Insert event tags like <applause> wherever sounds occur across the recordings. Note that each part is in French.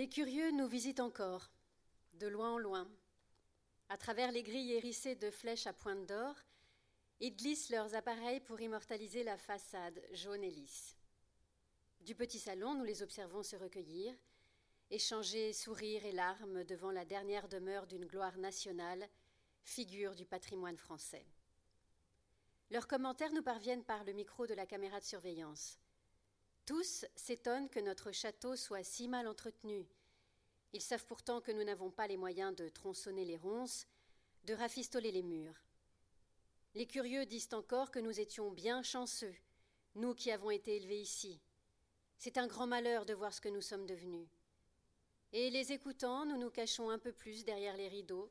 Les curieux nous visitent encore, de loin en loin. À travers les grilles hérissées de flèches à pointe d'or, ils glissent leurs appareils pour immortaliser la façade jaune et lisse. Du petit salon, nous les observons se recueillir, échanger sourires et larmes devant la dernière demeure d'une gloire nationale, figure du patrimoine français. Leurs commentaires nous parviennent par le micro de la caméra de surveillance. Tous s'étonnent que notre château soit si mal entretenu. Ils savent pourtant que nous n'avons pas les moyens de tronçonner les ronces, de rafistoler les murs. Les curieux disent encore que nous étions bien chanceux, nous qui avons été élevés ici. C'est un grand malheur de voir ce que nous sommes devenus. Et les écoutant, nous nous cachons un peu plus derrière les rideaux,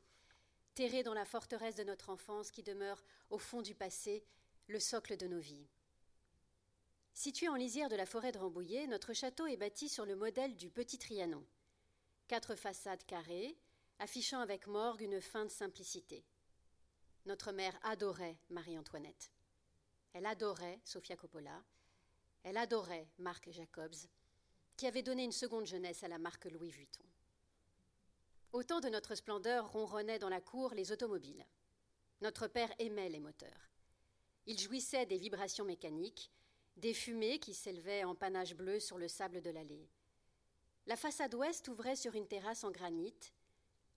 terrés dans la forteresse de notre enfance qui demeure au fond du passé, le socle de nos vies. Situé en lisière de la forêt de Rambouillet, notre château est bâti sur le modèle du Petit Trianon. Quatre façades carrées, affichant avec morgue une fin de simplicité. Notre mère adorait Marie-Antoinette. Elle adorait Sofia Coppola. Elle adorait Marc Jacobs, qui avait donné une seconde jeunesse à la marque Louis Vuitton. Au temps de notre splendeur ronronnaient dans la cour les automobiles. Notre père aimait les moteurs. Il jouissait des vibrations mécaniques, des fumées qui s'élevaient en panache bleu sur le sable de l'allée. La façade ouest ouvrait sur une terrasse en granit.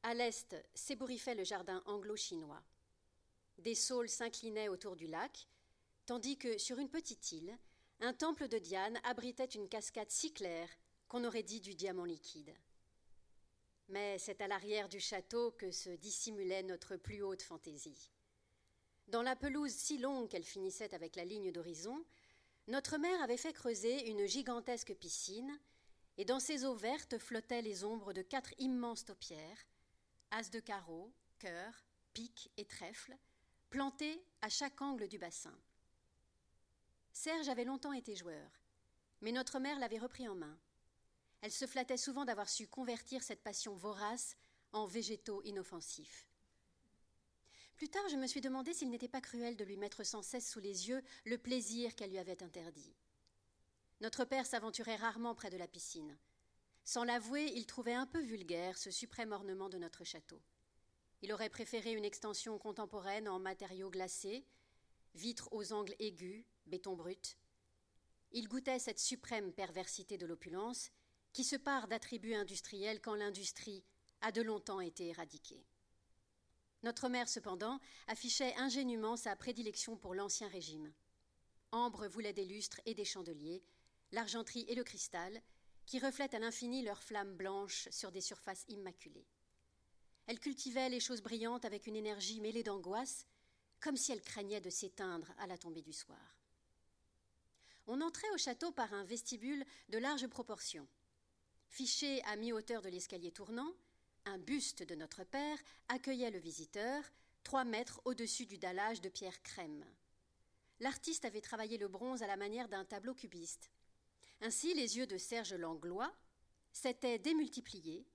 À l'est s'ébouriffait le jardin anglo-chinois. Des saules s'inclinaient autour du lac, tandis que sur une petite île, un temple de Diane abritait une cascade si claire qu'on aurait dit du diamant liquide. Mais c'est à l'arrière du château que se dissimulait notre plus haute fantaisie. Dans la pelouse si longue qu'elle finissait avec la ligne d'horizon, notre mère avait fait creuser une gigantesque piscine, et dans ses eaux vertes flottaient les ombres de quatre immenses taupières, as de carreaux, cœurs, piques et trèfles, plantés à chaque angle du bassin. Serge avait longtemps été joueur, mais notre mère l'avait repris en main. Elle se flattait souvent d'avoir su convertir cette passion vorace en végétaux inoffensifs. Plus tard, je me suis demandé s'il n'était pas cruel de lui mettre sans cesse sous les yeux le plaisir qu'elle lui avait interdit. Notre père s'aventurait rarement près de la piscine. Sans l'avouer, il trouvait un peu vulgaire ce suprême ornement de notre château. Il aurait préféré une extension contemporaine en matériaux glacés, vitres aux angles aigus, béton brut. Il goûtait cette suprême perversité de l'opulence qui se part d'attributs industriels quand l'industrie a de longtemps été éradiquée. Notre mère, cependant, affichait ingénument sa prédilection pour l'Ancien Régime. Ambre voulait des lustres et des chandeliers, l'argenterie et le cristal, qui reflètent à l'infini leurs flammes blanches sur des surfaces immaculées. Elle cultivait les choses brillantes avec une énergie mêlée d'angoisse, comme si elle craignait de s'éteindre à la tombée du soir. On entrait au château par un vestibule de large proportion. Fiché à mi-hauteur de l'escalier tournant, un buste de notre père accueillait le visiteur, trois mètres au-dessus du dallage de pierre crème. L'artiste avait travaillé le bronze à la manière d'un tableau cubiste. Ainsi, les yeux de Serge Langlois s'étaient démultipliés,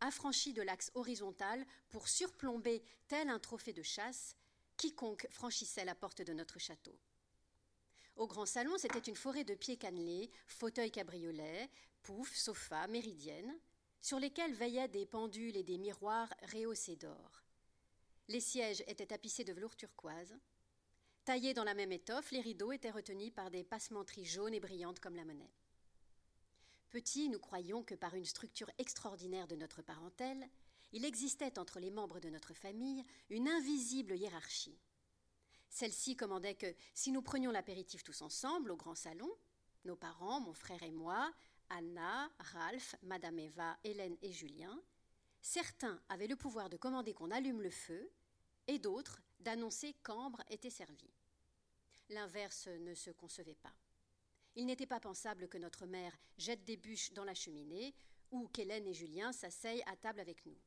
affranchis de l'axe horizontal pour surplomber, tel un trophée de chasse, quiconque franchissait la porte de notre château. Au grand salon, c'était une forêt de pieds cannelés, fauteuils cabriolets, poufs, sofas, méridiennes, sur lesquels veillaient des pendules et des miroirs rehaussés d'or. Les sièges étaient tapissés de velours turquoise. Taillés dans la même étoffe, les rideaux étaient retenus par des passementeries jaunes et brillantes comme la monnaie. Petits, nous croyions que par une structure extraordinaire de notre parentèle, il existait entre les membres de notre famille une invisible hiérarchie. Celle-ci commandait que si nous prenions l'apéritif tous ensemble au grand salon, nos parents, mon frère et moi, Anna, Ralph, Madame Eva, Hélène et Julien, certains avaient le pouvoir de commander qu'on allume le feu et d'autres d'annoncer qu'Ambre était servie. L'inverse ne se concevait pas. Il n'était pas pensable que notre mère jette des bûches dans la cheminée ou qu'Hélène et Julien s'asseyent à table avec nous.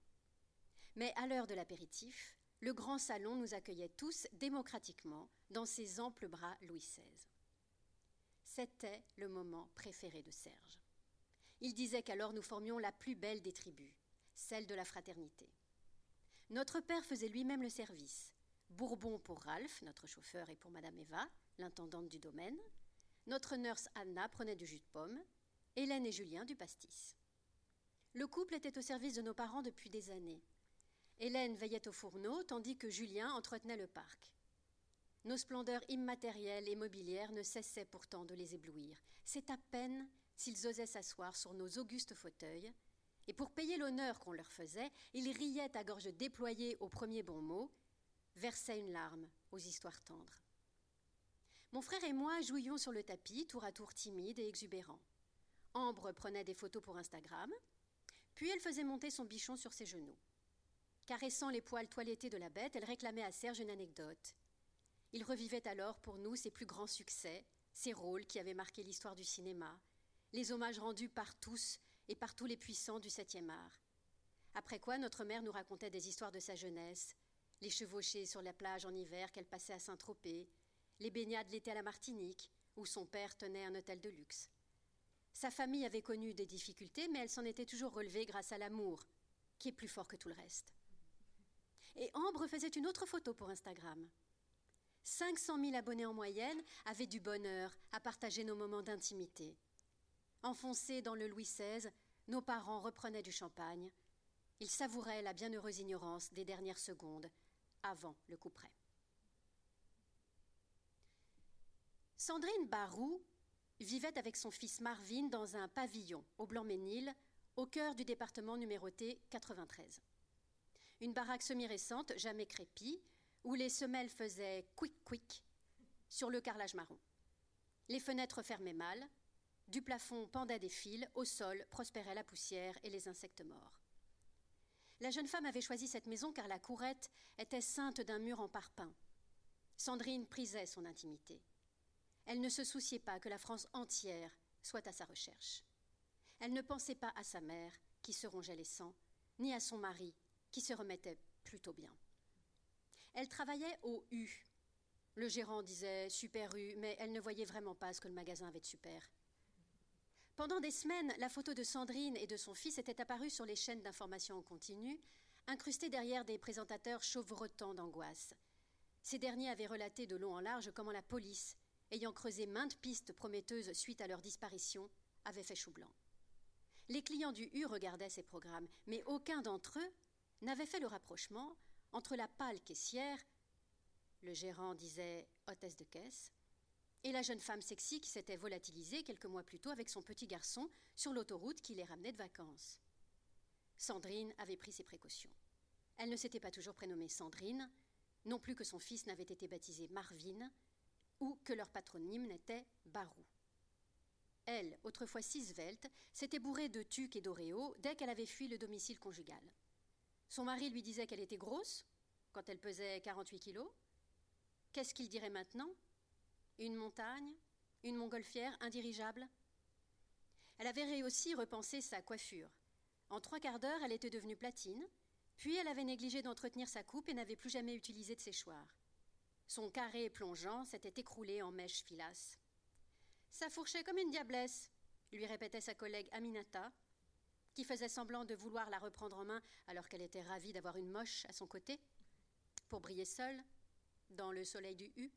Mais à l'heure de l'apéritif, le grand salon nous accueillait tous démocratiquement dans ses amples bras Louis XVI. C'était le moment préféré de Serge. Il disait qu'alors nous formions la plus belle des tribus, celle de la fraternité. Notre père faisait lui-même le service. Bourbon pour Ralph, notre chauffeur, et pour Madame Eva, l'intendante du domaine, notre nurse Anna prenait du jus de pomme, Hélène et Julien du pastis. Le couple était au service de nos parents depuis des années. Hélène veillait au fourneau, tandis que Julien entretenait le parc. Nos splendeurs immatérielles et mobilières ne cessaient pourtant de les éblouir. C'est à peine s'ils osaient s'asseoir sur nos augustes fauteuils, et pour payer l'honneur qu'on leur faisait, ils riaient à gorge déployée au premier bon mot, versaient une larme aux histoires tendres. Mon frère et moi jouions sur le tapis, tour à tour timides et exubérants. Ambre prenait des photos pour Instagram, puis elle faisait monter son bichon sur ses genoux. Caressant les poils toilettés de la bête, elle réclamait à Serge une anecdote. Il revivait alors pour nous ses plus grands succès, ses rôles qui avaient marqué l'histoire du cinéma, les hommages rendus par tous et par tous les puissants du septième art. Après quoi, notre mère nous racontait des histoires de sa jeunesse, les chevauchées sur la plage en hiver qu'elle passait à Saint-Tropez, les baignades l'été à la Martinique, où son père tenait un hôtel de luxe. Sa famille avait connu des difficultés, mais elle s'en était toujours relevée grâce à l'amour, qui est plus fort que tout le reste. Et Ambre faisait une autre photo pour Instagram. 500 000 abonnés en moyenne avaient du bonheur à partager nos moments d'intimité. Enfoncés dans le Louis XVI, nos parents reprenaient du champagne. Ils savouraient la bienheureuse ignorance des dernières secondes avant le coup près. Sandrine Barou vivait avec son fils Marvin dans un pavillon au Blanc-Ménil, au cœur du département numéroté 93. Une baraque semi-récente, jamais crépie, où les semelles faisaient quick-quick sur le carrelage marron. Les fenêtres fermaient mal, du plafond pendaient des fils, au sol prospérait la poussière et les insectes morts. La jeune femme avait choisi cette maison car la courette était ceinte d'un mur en parpaing. Sandrine prisait son intimité. Elle ne se souciait pas que la France entière soit à sa recherche. Elle ne pensait pas à sa mère, qui se rongeait les sangs, ni à son mari, qui se remettait plutôt bien. Elle travaillait au U. Le gérant disait super U, mais elle ne voyait vraiment pas ce que le magasin avait de super. Pendant des semaines, la photo de Sandrine et de son fils était apparue sur les chaînes d'information en continu, incrustée derrière des présentateurs chauvrotants d'angoisse. Ces derniers avaient relaté de long en large comment la police ayant creusé maintes pistes prometteuses suite à leur disparition, avaient fait chou blanc. Les clients du U regardaient ces programmes, mais aucun d'entre eux n'avait fait le rapprochement entre la pâle caissière, le gérant disait hôtesse de caisse, et la jeune femme sexy qui s'était volatilisée quelques mois plus tôt avec son petit garçon sur l'autoroute qui les ramenait de vacances. Sandrine avait pris ses précautions. Elle ne s'était pas toujours prénommée Sandrine, non plus que son fils n'avait été baptisé Marvin, ou que leur patronyme n'était Barou. Elle, autrefois si svelte, s'était bourrée de tucs et d'oréo dès qu'elle avait fui le domicile conjugal. Son mari lui disait qu'elle était grosse, quand elle pesait 48 kilos. Qu'est-ce qu'il dirait maintenant? Une montagne Une montgolfière indirigeable Elle avait aussi repensé sa coiffure. En trois quarts d'heure, elle était devenue platine, puis elle avait négligé d'entretenir sa coupe et n'avait plus jamais utilisé de séchoir. Son carré plongeant s'était écroulé en mèches filasses. Ça fourchait comme une diablesse, lui répétait sa collègue Aminata, qui faisait semblant de vouloir la reprendre en main alors qu'elle était ravie d'avoir une moche à son côté, pour briller seule, dans le soleil du U.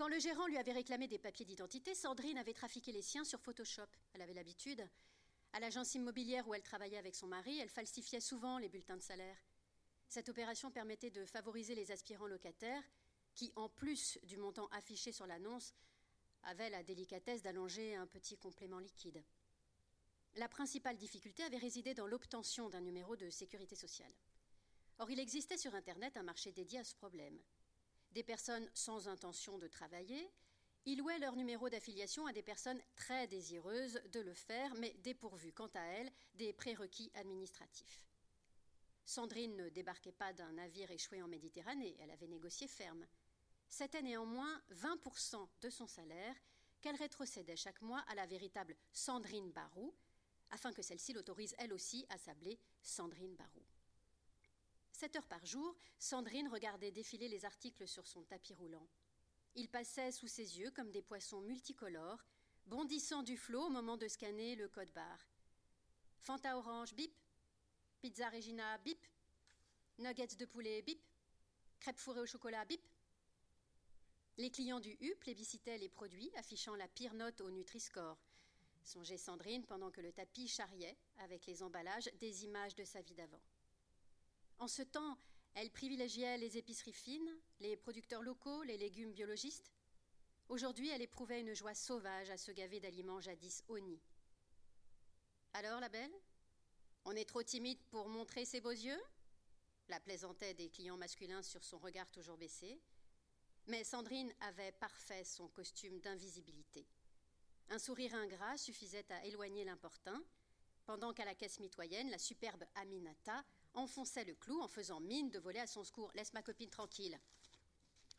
Quand le gérant lui avait réclamé des papiers d'identité, Sandrine avait trafiqué les siens sur Photoshop. Elle avait l'habitude. À l'agence immobilière où elle travaillait avec son mari, elle falsifiait souvent les bulletins de salaire. Cette opération permettait de favoriser les aspirants locataires qui, en plus du montant affiché sur l'annonce, avaient la délicatesse d'allonger un petit complément liquide. La principale difficulté avait résidé dans l'obtention d'un numéro de sécurité sociale. Or, il existait sur Internet un marché dédié à ce problème. Des personnes sans intention de travailler y louaient leur numéro d'affiliation à des personnes très désireuses de le faire, mais dépourvues, quant à elles, des prérequis administratifs. Sandrine ne débarquait pas d'un navire échoué en Méditerranée, elle avait négocié ferme. C'était néanmoins 20% de son salaire qu'elle rétrocédait chaque mois à la véritable Sandrine Barou, afin que celle-ci l'autorise elle aussi à s'appeler Sandrine Barou. Sept heures par jour, Sandrine regardait défiler les articles sur son tapis roulant. Ils passaient sous ses yeux comme des poissons multicolores, bondissant du flot au moment de scanner le code barre. Fanta orange, bip, Pizza Regina, bip. Nuggets de poulet, bip. Crêpes fourrées au chocolat, bip. Les clients du U plébiscitaient les produits affichant la pire note au Nutri-Score. songeait Sandrine pendant que le tapis charriait, avec les emballages, des images de sa vie d'avant. En ce temps, elle privilégiait les épiceries fines, les producteurs locaux, les légumes biologistes. Aujourd'hui, elle éprouvait une joie sauvage à se gaver d'aliments jadis honnis. Alors, la belle? On est trop timide pour montrer ses beaux yeux? La plaisantaient des clients masculins sur son regard toujours baissé. Mais Sandrine avait parfait son costume d'invisibilité. Un sourire ingrat suffisait à éloigner l'importun, pendant qu'à la caisse mitoyenne, la superbe Aminata enfonçait le clou en faisant mine de voler à son secours. Laisse ma copine tranquille,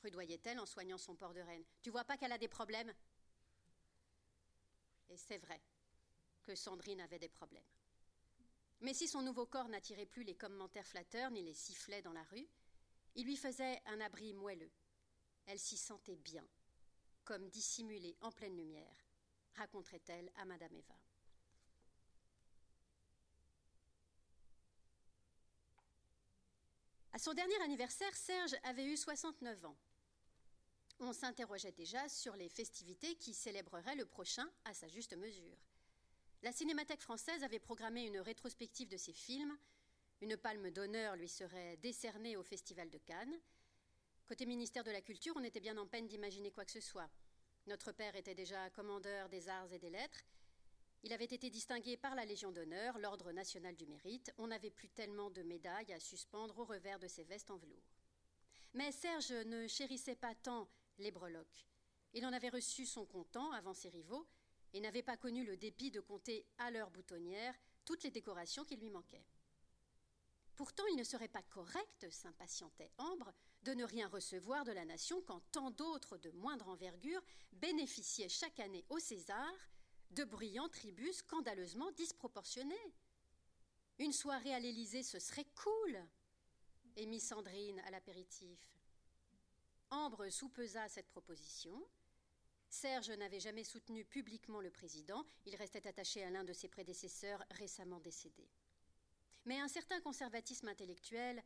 rudoyait-elle en soignant son port de reine. Tu vois pas qu'elle a des problèmes? Et c'est vrai que Sandrine avait des problèmes. Mais si son nouveau corps n'attirait plus les commentaires flatteurs ni les sifflets dans la rue, il lui faisait un abri moelleux. Elle s'y sentait bien, comme dissimulée en pleine lumière, raconterait-elle à Madame Eva. À son dernier anniversaire, Serge avait eu 69 ans. On s'interrogeait déjà sur les festivités qui célébreraient le prochain à sa juste mesure. La Cinémathèque française avait programmé une rétrospective de ses films. Une palme d'honneur lui serait décernée au Festival de Cannes. Côté ministère de la Culture, on était bien en peine d'imaginer quoi que ce soit. Notre père était déjà commandeur des arts et des lettres. Il avait été distingué par la Légion d'honneur, l'Ordre national du mérite. On n'avait plus tellement de médailles à suspendre au revers de ses vestes en velours. Mais Serge ne chérissait pas tant les breloques. Il en avait reçu son comptant avant ses rivaux et n'avait pas connu le dépit de compter à leur boutonnière toutes les décorations qui lui manquaient. Pourtant, il ne serait pas correct, s'impatientait Ambre, de ne rien recevoir de la nation quand tant d'autres de moindre envergure bénéficiaient chaque année au César de brillants tributs scandaleusement disproportionnés. Une soirée à l'Élysée, ce serait cool, émit Sandrine à l'apéritif. Ambre soupesa cette proposition. Serge n'avait jamais soutenu publiquement le président, il restait attaché à l'un de ses prédécesseurs récemment décédé. Mais un certain conservatisme intellectuel,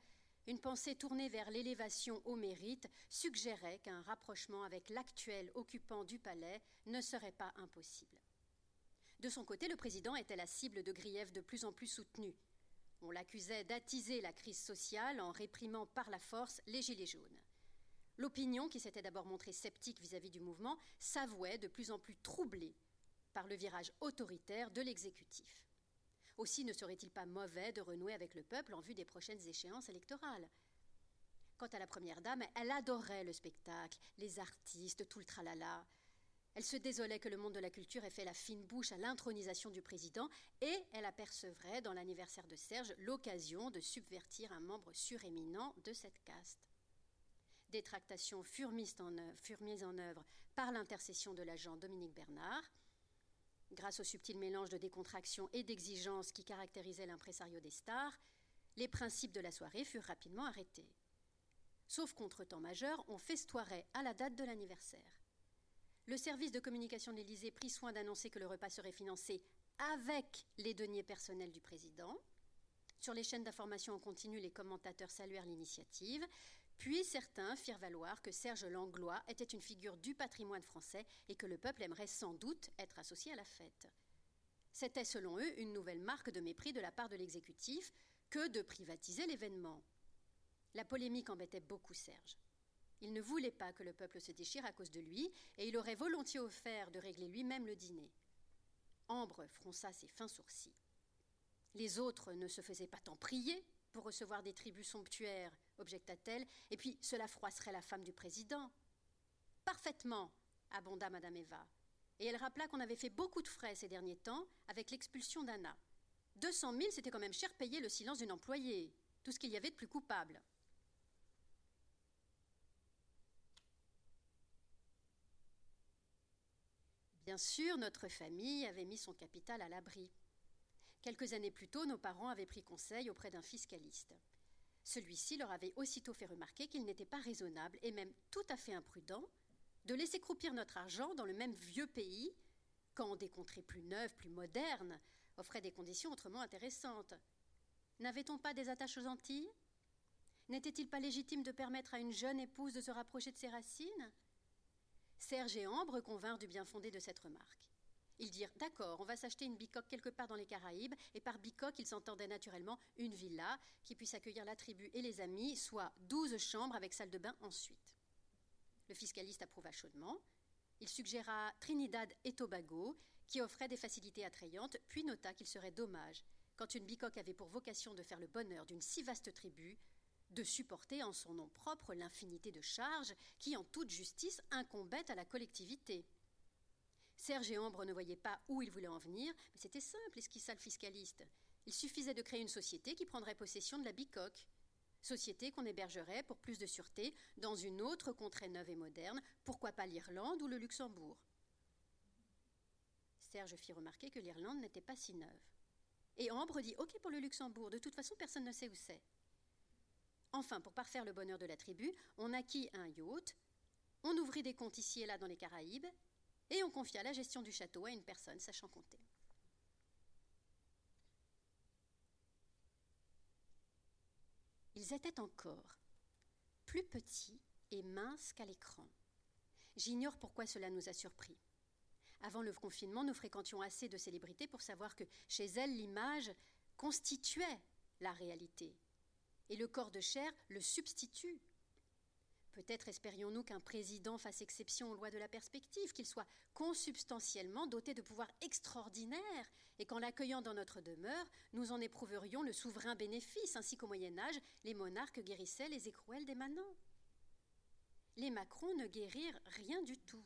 une pensée tournée vers l'élévation au mérite, suggérait qu'un rapprochement avec l'actuel occupant du palais ne serait pas impossible. De son côté, le président était la cible de griefs de plus en plus soutenus. On l'accusait d'attiser la crise sociale en réprimant par la force les Gilets jaunes. L'opinion, qui s'était d'abord montrée sceptique vis-à-vis du mouvement, s'avouait de plus en plus troublée par le virage autoritaire de l'exécutif. Aussi ne serait-il pas mauvais de renouer avec le peuple en vue des prochaines échéances électorales? Quant à la première dame, elle adorait le spectacle, les artistes, tout le tralala. Elle se désolait que le monde de la culture ait fait la fine bouche à l'intronisation du président et elle apercevrait dans l'anniversaire de Serge l'occasion de subvertir un membre suréminent de cette caste. Des tractations furent mises en œuvre, par l'intercession de l'agent Dominique Bernard. Grâce au subtil mélange de décontraction et d'exigence qui caractérisait l'impresario des stars, les principes de la soirée furent rapidement arrêtés. Sauf contretemps majeur, on festoirait à la date de l'anniversaire. Le service de communication de l'Élysée prit soin d'annoncer que le repas serait financé avec les deniers personnels du président. Sur les chaînes d'information en continu, les commentateurs saluèrent l'initiative, puis certains firent valoir que Serge Langlois était une figure du patrimoine français et que le peuple aimerait sans doute être associé à la fête. C'était selon eux une nouvelle marque de mépris de la part de l'exécutif que de privatiser l'événement. La polémique embêtait beaucoup Serge. Il ne voulait pas que le peuple se déchire à cause de lui, et il aurait volontiers offert de régler lui-même le dîner. Ambre fronça ses fins sourcils. Les autres ne se faisaient pas tant prier pour recevoir des tribus somptuaires, objecta-t-elle, et puis cela froisserait la femme du président. Parfaitement, abonda Madame Eva. Et elle rappela qu'on avait fait beaucoup de frais ces derniers temps avec l'expulsion d'Anna. Deux cent mille, c'était quand même cher payé le silence d'une employée, tout ce qu'il y avait de plus coupable. Bien sûr, notre famille avait mis son capital à l'abri. Quelques années plus tôt, nos parents avaient pris conseil auprès d'un fiscaliste. Celui-ci leur avait aussitôt fait remarquer qu'il n'était pas raisonnable et même tout à fait imprudent de laisser croupir notre argent dans le même vieux pays quand des contrées plus neuves, plus modernes, offraient des conditions autrement intéressantes. N'avait-on pas des attaches aux Antilles? N'était-il pas légitime de permettre à une jeune épouse de se rapprocher de ses racines? Serge et Ambre convinrent du bien fondé de cette remarque. Ils dirent D'accord, on va s'acheter une bicoque quelque part dans les Caraïbes, et par bicoque, ils s'entendaient naturellement une villa qui puisse accueillir la tribu et les amis, soit douze chambres avec salle de bain ensuite. Le fiscaliste approuva chaudement. Il suggéra Trinidad et Tobago, qui offrait des facilités attrayantes, puis nota qu'il serait dommage, quand une bicoque avait pour vocation de faire le bonheur d'une si vaste tribu, de supporter en son nom propre l'infinité de charges qui, en toute justice, incombaient à la collectivité. Serge et Ambre ne voyaient pas où il voulait en venir, mais c'était simple, esquissa le fiscaliste. Il suffisait de créer une société qui prendrait possession de la bicoque. Société qu'on hébergerait pour plus de sûreté dans une autre contrée neuve et moderne, pourquoi pas l'Irlande ou le Luxembourg. Serge fit remarquer que l'Irlande n'était pas si neuve. Et Ambre dit Ok pour le Luxembourg, de toute façon personne ne sait où c'est. Enfin, pour parfaire le bonheur de la tribu, on acquit un yacht, on ouvrit des comptes ici et là dans les Caraïbes, et on confia la gestion du château à une personne sachant compter. Ils étaient encore plus petits et minces qu'à l'écran. J'ignore pourquoi cela nous a surpris. Avant le confinement, nous fréquentions assez de célébrités pour savoir que chez elles, l'image constituait la réalité et le corps de chair le substitue. Peut-être espérions-nous qu'un président fasse exception aux lois de la perspective, qu'il soit consubstantiellement doté de pouvoirs extraordinaires, et qu'en l'accueillant dans notre demeure, nous en éprouverions le souverain bénéfice, ainsi qu'au Moyen Âge, les monarques guérissaient les écrouelles des manants. Les Macron ne guérirent rien du tout.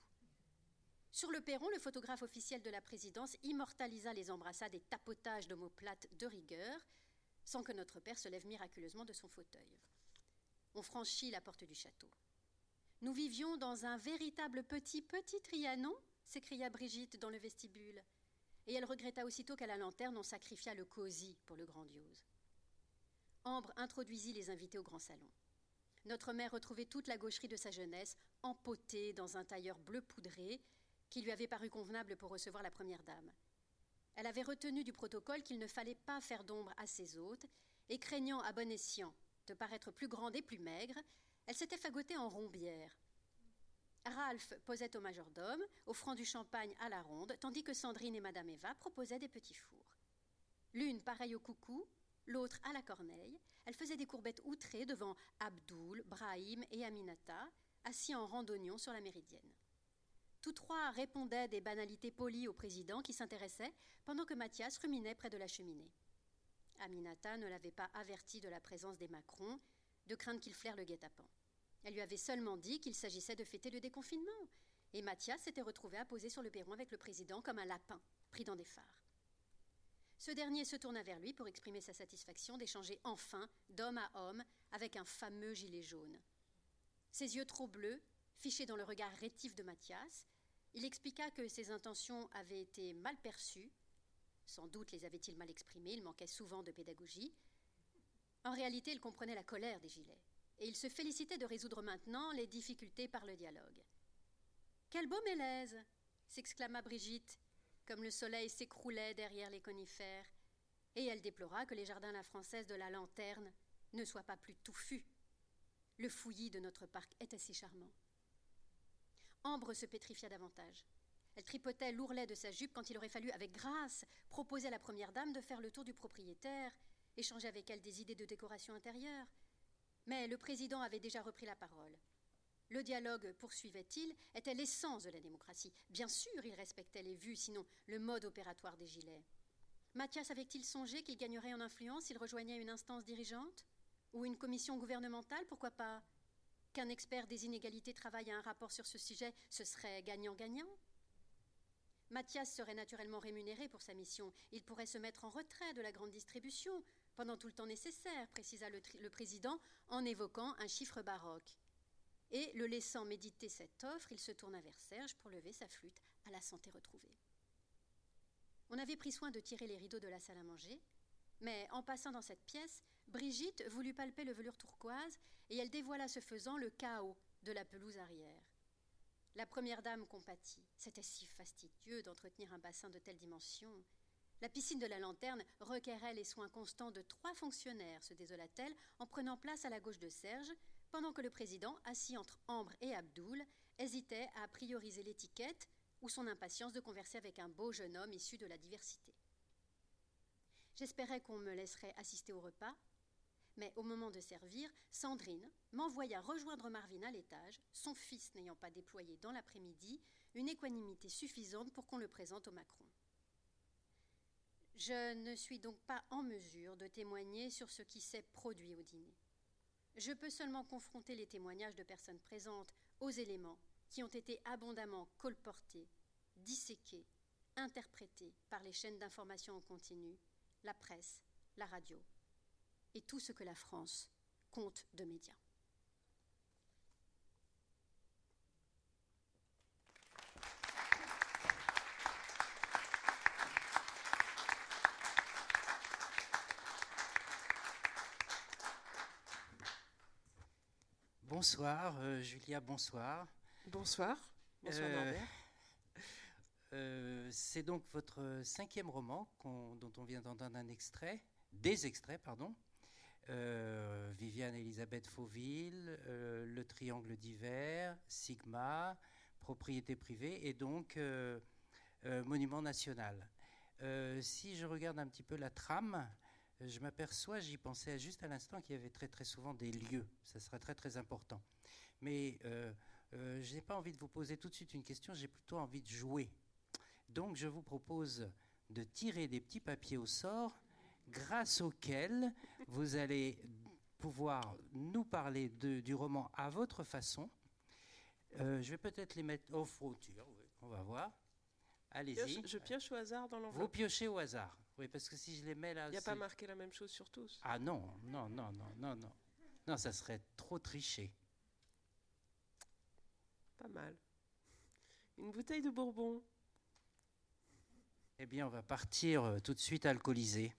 Sur le perron, le photographe officiel de la présidence immortalisa les embrassades et tapotages d'omoplates de rigueur, sans que notre père se lève miraculeusement de son fauteuil. On franchit la porte du château. Nous vivions dans un véritable petit, petit Trianon s'écria Brigitte dans le vestibule. Et elle regretta aussitôt qu'à la lanterne on sacrifia le cosy pour le grandiose. Ambre introduisit les invités au grand salon. Notre mère retrouvait toute la gaucherie de sa jeunesse, empotée dans un tailleur bleu poudré, qui lui avait paru convenable pour recevoir la première dame. Elle avait retenu du protocole qu'il ne fallait pas faire d'ombre à ses hôtes, et craignant à bon escient de paraître plus grande et plus maigre, elle s'était fagotée en rombière. Ralph posait au majordome, offrant du champagne à la ronde, tandis que Sandrine et Madame Eva proposaient des petits fours. L'une pareille au coucou, l'autre à la corneille, elle faisait des courbettes outrées devant Abdoul, Brahim et Aminata, assis en randonnion sur la méridienne. Tous trois répondaient des banalités polies au président qui s'intéressait, pendant que Mathias ruminait près de la cheminée. Aminata ne l'avait pas averti de la présence des Macron, de crainte qu'il flaire le guet-apens. Elle lui avait seulement dit qu'il s'agissait de fêter le déconfinement, et Mathias s'était retrouvé à poser sur le perron avec le président comme un lapin, pris dans des phares. Ce dernier se tourna vers lui pour exprimer sa satisfaction d'échanger enfin, d'homme à homme, avec un fameux gilet jaune. Ses yeux trop bleus, fichés dans le regard rétif de Mathias, il expliqua que ses intentions avaient été mal perçues. Sans doute les avait-il mal exprimées, il manquait souvent de pédagogie. En réalité, il comprenait la colère des gilets, et il se félicitait de résoudre maintenant les difficultés par le dialogue. Quel beau mélèze s'exclama Brigitte, comme le soleil s'écroulait derrière les conifères, et elle déplora que les jardins la française de la lanterne ne soient pas plus touffus. Le fouillis de notre parc était si charmant. Ambre se pétrifia davantage. Elle tripotait l'ourlet de sa jupe quand il aurait fallu, avec grâce, proposer à la première dame de faire le tour du propriétaire, échanger avec elle des idées de décoration intérieure. Mais le président avait déjà repris la parole. Le dialogue, poursuivait-il, était l'essence de la démocratie. Bien sûr, il respectait les vues, sinon le mode opératoire des gilets. Mathias avait-il songé qu'il gagnerait en influence s'il rejoignait une instance dirigeante? Ou une commission gouvernementale, pourquoi pas? Qu'un expert des inégalités travaille à un rapport sur ce sujet, ce serait gagnant-gagnant Mathias serait naturellement rémunéré pour sa mission. Il pourrait se mettre en retrait de la grande distribution pendant tout le temps nécessaire, précisa le, le président en évoquant un chiffre baroque. Et, le laissant méditer cette offre, il se tourna vers Serge pour lever sa flûte à la santé retrouvée. On avait pris soin de tirer les rideaux de la salle à manger, mais en passant dans cette pièce, Brigitte voulut palper le velours turquoise et elle dévoila ce faisant le chaos de la pelouse arrière. La première dame compatit. C'était si fastidieux d'entretenir un bassin de telle dimension. La piscine de la lanterne requérait les soins constants de trois fonctionnaires, se désola-t-elle, en prenant place à la gauche de Serge, pendant que le président, assis entre Ambre et Abdoul, hésitait à prioriser l'étiquette ou son impatience de converser avec un beau jeune homme issu de la diversité. J'espérais qu'on me laisserait assister au repas, mais au moment de servir, Sandrine m'envoya rejoindre Marvin à l'étage, son fils n'ayant pas déployé dans l'après-midi une équanimité suffisante pour qu'on le présente au Macron. Je ne suis donc pas en mesure de témoigner sur ce qui s'est produit au dîner. Je peux seulement confronter les témoignages de personnes présentes aux éléments qui ont été abondamment colportés, disséqués, interprétés par les chaînes d'information en continu, la presse, la radio et tout ce que la France compte de médias. Bonsoir, euh, Julia, bonsoir. Bonsoir. Bonsoir euh, Norbert. <laughs> Euh, c'est donc votre cinquième roman dont on vient d'entendre un extrait, des extraits, pardon. Viviane Elisabeth Fauville, Le Triangle d'hiver, Sigma, Propriété privée et donc Monument national. si je regarde un petit peu la trame, je m'aperçois, j'y pensais juste à l'instant, qu'il y avait très très souvent des lieux. Ça sera très très important. Mais euh, euh, je n'ai pas envie de vous poser tout de suite une question, j'ai plutôt envie de jouer. Donc je vous propose de tirer des petits papiers au sort grâce auxquels vous allez pouvoir nous parler du roman à votre façon. Euh, je vais peut-être les mettre au fronture, on va voir. Allez-y. Je pioche au hasard dans l'enveloppe. Vous piochez au hasard. Oui, parce que si je les mets là. Il n'y a pas marqué la même chose sur tous. Ah non, non, non, non, non, non. Non, ça serait trop triché. Pas mal. Une bouteille de bourbon. Eh bien, on va partir euh, tout de suite alcoolisé.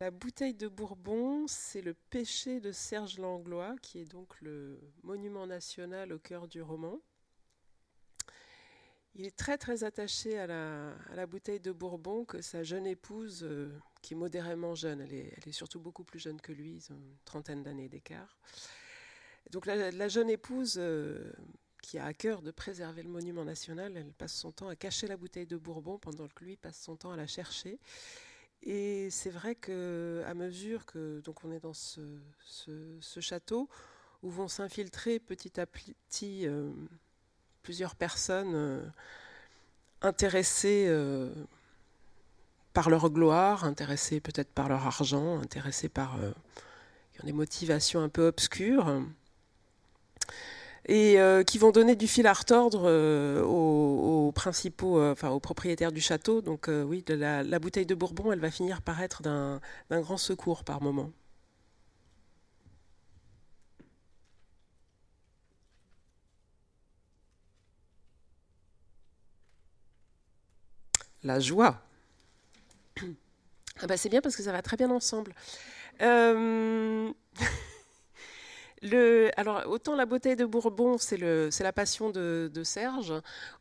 La bouteille de Bourbon, c'est le péché de Serge Langlois, qui est donc le monument national au cœur du roman. Il est très très attaché à la, bouteille de Bourbon que sa jeune épouse, euh, qui est modérément jeune, elle est, surtout beaucoup plus jeune que lui, ils ont une trentaine d'années d'écart. Donc la, jeune épouse, euh, qui a à cœur de préserver le monument national, elle passe son temps à cacher la bouteille de Bourbon pendant que lui passe son temps à la chercher. Et c'est vrai que à mesure que donc on est dans ce, château où vont s'infiltrer petit à petit euh, plusieurs personnes euh, intéressées euh, par leur gloire, intéressées peut-être par leur argent, intéressées par qui ont des motivations un peu obscures et qui vont donner du fil à retordre aux, principaux, enfin aux propriétaires du château. Donc oui, la, la, bouteille de Bourbon, elle va finir par être d'un grand secours par moment. la joie. Ah bah c'est bien parce que ça va très bien ensemble. <laughs> Alors, autant la bouteille de Bourbon, c'est la passion de, Serge,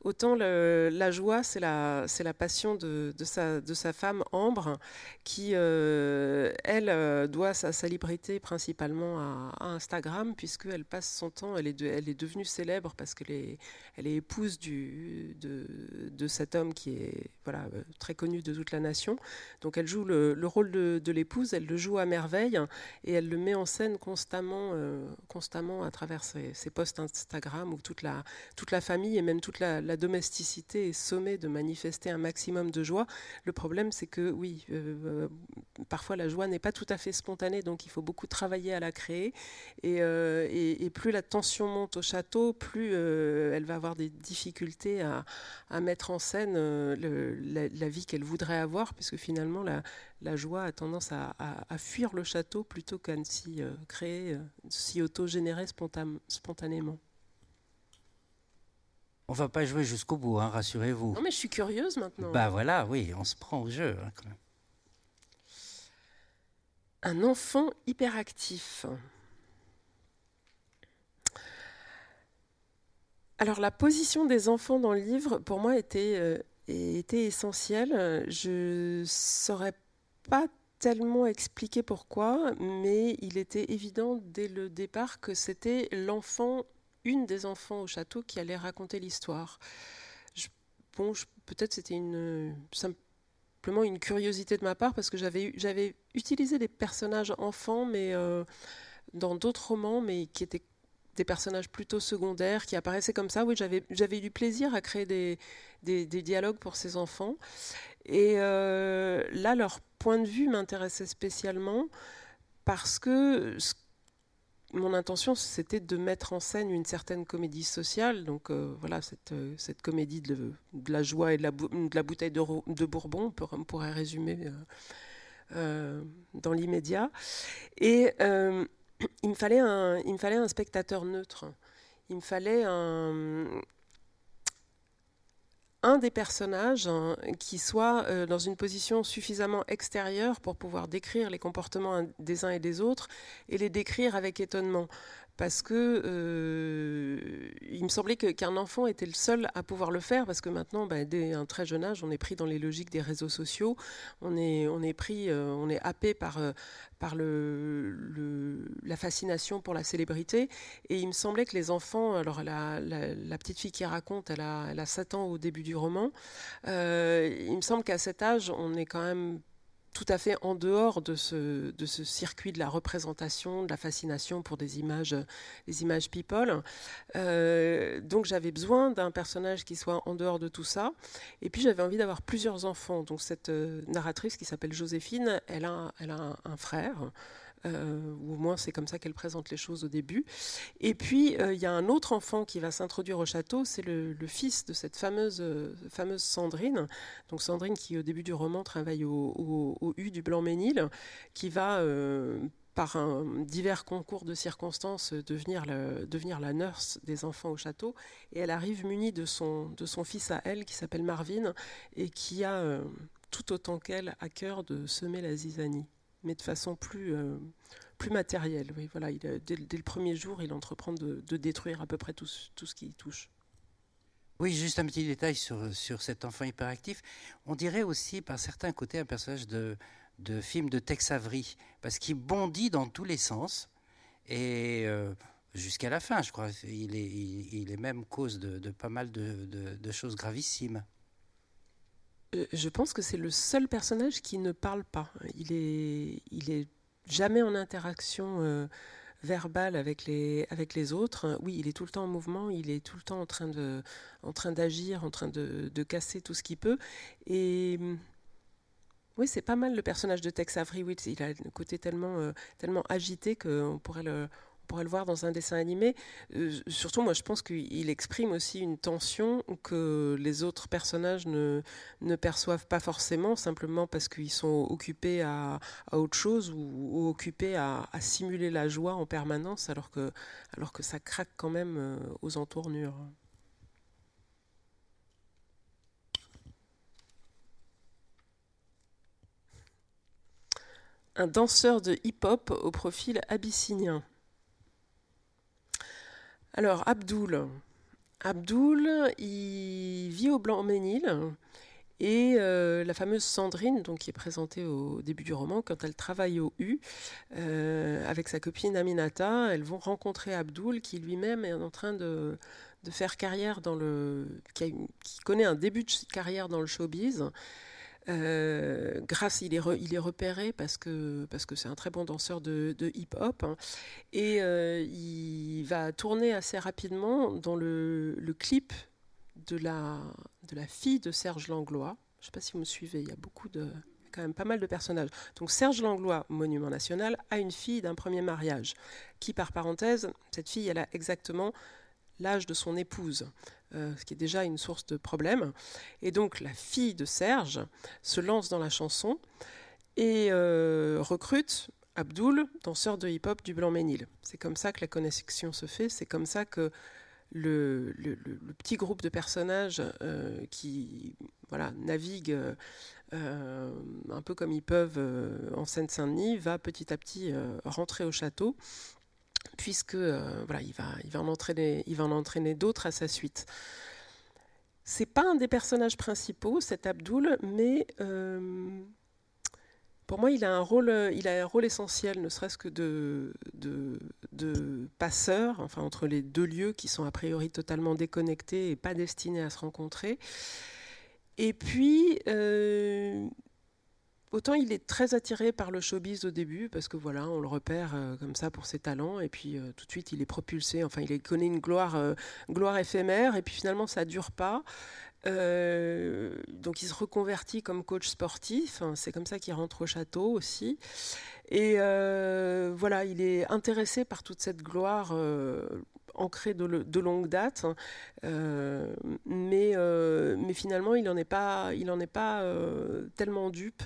autant la joie, c'est la, passion de, sa, femme Ambre, qui, euh, elle, euh, doit sa célébrité principalement à, Instagram, puisqu'elle passe son temps, elle est, devenue célèbre parce qu'elle est, elle est épouse de, cet homme qui est euh, très connu de toute la nation. Donc, elle joue le, rôle de, l'épouse, elle le joue à merveille, et elle le met en scène constamment constamment à travers ses, posts Instagram où toute la, toute la famille et même toute la, domesticité est sommée de manifester un maximum de joie. Le problème, c'est que oui, euh, euh, parfois la joie n'est pas tout à fait spontanée, donc il faut beaucoup travailler à la créer. Et, euh, et, plus la tension monte au château, plus elle va avoir des difficultés à, à mettre en scène la, la, vie qu'elle voudrait avoir, puisque finalement la, la joie a tendance à, fuir le château plutôt qu'à s'y euh, créer, euh, s'y auto-générer spontanément. On va pas jouer jusqu'au bout, hein, rassurez-vous. Non, mais je suis curieuse maintenant. Bah voilà, oui, on se prend au jeu. Hein, Un enfant hyperactif. Alors la position des enfants dans le livre, pour moi, était, euh, était essentielle. Je saurais pas tellement expliqué pourquoi, mais il était évident dès le départ que c'était l'enfant une des enfants au château qui allait raconter l'histoire. Bon, peut-être c'était simplement une curiosité de ma part parce que j'avais, j'avais utilisé des personnages enfants, mais euh, dans d'autres romans, mais qui étaient des personnages plutôt secondaires qui apparaissaient comme ça. Oui, j'avais, j'avais eu du plaisir à créer des, des, dialogues pour ces enfants. Et euh, là, leur point de vue m'intéressait spécialement parce que mon intention, c'était de mettre en scène une certaine comédie sociale. Donc euh, voilà, cette, euh, cette comédie de, la joie et de la, bouteille de, Bourbon, on pourrait résumer dans l'immédiat. Et <clears throat> il me fallait un, il me fallait un spectateur neutre. Il me fallait un, un des personnages hein, qui soit euh, dans une position suffisamment extérieure pour pouvoir décrire les comportements des uns et des autres et les décrire avec étonnement parce que euh, il me semblait qu'un enfant était le seul à pouvoir le faire, parce que maintenant, bah, dès un très jeune âge, on est pris dans les logiques des réseaux sociaux, on est, on est pris, euh, on est happé par, euh, par le, la fascination pour la célébrité, et il me semblait que les enfants, alors la, la, petite fille qui raconte, elle a, elle a 7 ans au début du roman, il me semble qu'à cet âge, on est quand même tout à fait en dehors de ce, de ce circuit de la représentation, de la fascination pour des images, des images people. Euh, donc j'avais besoin d'un personnage qui soit en dehors de tout ça. Et puis j'avais envie d'avoir plusieurs enfants. Donc cette euh, narratrice qui s'appelle Joséphine, elle a, elle a un frère. Euh, ou au moins c'est comme ça qu'elle présente les choses au début. Et puis euh, il y a un autre enfant qui va s'introduire au château, c'est le, fils de cette fameuse, euh, fameuse Sandrine. Donc Sandrine qui au début du roman travaille au, U du Blanc-Ménil, qui va par divers concours de circonstances devenir, devenir la nurse des enfants au château. Et elle arrive munie de son, de son fils à elle, qui s'appelle Marvin, et qui a tout autant qu'elle à cœur de semer la zizanie mais de façon plus, euh, plus matérielle. Oui, voilà, il, dès, le premier jour, il entreprend de, détruire à peu près tout, tout ce qui touche. Oui, juste un petit détail sur, sur cet enfant hyperactif. On dirait aussi par certains côtés un personnage de, de film de Tex Avery, parce qu'il bondit dans tous les sens, et euh, jusqu'à la fin, je crois. Il est, il, est même cause de, de pas mal de, de choses gravissimes. Euh, je pense que c'est le seul personnage qui ne parle pas. Il est, il est jamais en interaction euh, verbale avec les, avec les autres. Oui, il est tout le temps en mouvement, il est tout le temps en train de, en train d'agir, en train de, casser tout ce qu'il peut. Et oui, c'est pas mal le personnage de Tex Avery. Il a un côté tellement, euh, tellement agité qu'on pourrait le, pourrait le voir dans un dessin animé. Euh, surtout, moi, je pense qu'il exprime aussi une tension que les autres personnages ne, perçoivent pas forcément, simplement parce qu'ils sont occupés à, autre chose ou, occupés à, simuler la joie en permanence, alors que, alors que ça craque quand même euh, aux entournures. un danseur de hip-hop au profil abyssinien. Alors, Abdoul. Abdoul, il vit au Blanc-Ménil. Et euh, la fameuse Sandrine, donc, qui est présentée au début du roman, quand elle travaille au U, euh, avec sa copine Aminata, elles vont rencontrer Abdoul, qui lui-même est en train de, faire carrière dans le. Qui, qui, connaît un début de carrière dans le showbiz. Euh, grâce, il est, il est repéré parce que c'est un très bon danseur de, hip-hop hein. et euh, il va tourner assez rapidement dans le, clip de la de la fille de Serge Langlois. Je ne sais pas si vous me suivez. Il y a beaucoup de quand même pas mal de personnages. Donc Serge Langlois, monument national, a une fille d'un premier mariage, qui par parenthèse, cette fille, elle a exactement l'âge de son épouse. Euh, ce qui est déjà une source de problème. Et donc la fille de Serge se lance dans la chanson et euh, recrute Abdul, danseur de hip-hop du Blanc-Ménil. C'est comme ça que la connexion se fait, c'est comme ça que le, petit groupe de personnages euh, qui voilà, naviguent un peu comme ils peuvent en Seine-Saint-Denis va petit à petit rentrer au château puisque euh, voilà, il va, il va en entraîner, il va en entraîner d'autres à sa suite. C'est pas un des personnages principaux, cet Abdul, mais euh, pour moi, il a un rôle, il a un rôle essentiel, ne serait-ce que de, passeur, enfin entre les deux lieux qui sont a priori totalement déconnectés et pas destinés à se rencontrer. Et puis, euh, autant il est très attiré par le showbiz au début, parce que voilà, on le repère euh, comme ça pour ses talents, et puis euh, tout de suite il est propulsé, enfin il connaît une gloire, gloire éphémère, et puis finalement ça dure pas. donc il se reconvertit comme coach sportif, hein, c'est comme ça qu'il rentre au château aussi. Et voilà, il est intéressé par toute cette gloire ancré de, longue date, hein. euh, mais, euh, mais finalement il n'en est pas, il en est pas euh, tellement dupe,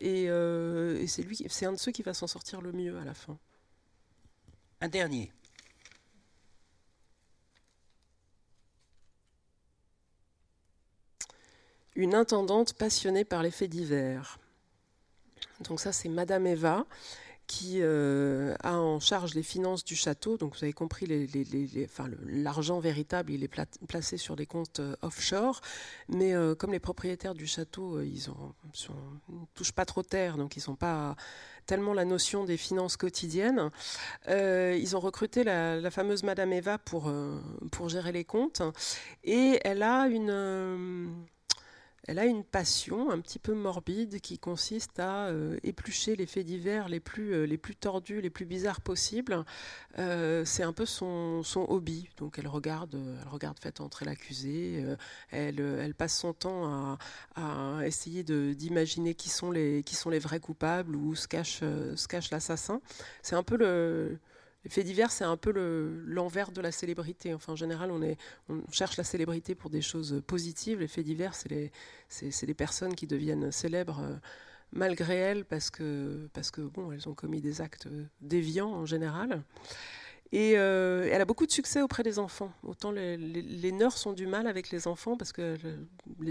et, c'est lui, c'est un de ceux qui va s'en sortir le mieux à la fin. Un dernier. Une intendante passionnée par les faits divers. Donc ça c'est Madame Eva qui euh, a en charge les finances du château. Donc vous avez compris, l'argent véritable, il est placé sur des comptes euh, offshore. Mais euh, comme les propriétaires du château, ils ne touchent pas trop terre, donc ils n'ont pas tellement la notion des finances quotidiennes. ils ont recruté la, fameuse Madame Eva pour gérer les comptes. Et elle a une elle a une passion un petit peu morbide qui consiste à euh, éplucher les faits divers les plus, euh, les plus tordus, les plus bizarres possibles. Euh, c'est un peu son, son, hobby. Donc elle regarde, elle regarde fait entrer l'accusé. elle, elle passe son temps à, à essayer d'imaginer qui sont les qui sont les vrais coupables ou se cache se cache l'assassin. C'est un peu le les faits divers, c'est un peu l'envers de la célébrité. Enfin, en général, on, cherche la célébrité pour des choses positives. Les faits divers, c'est les, personnes qui deviennent célèbres euh, malgré elles parce que, bon, elles ont commis des actes déviants en général. Et euh, elle a beaucoup de succès auprès des enfants. Autant les, les, nurses ont du mal avec les enfants parce que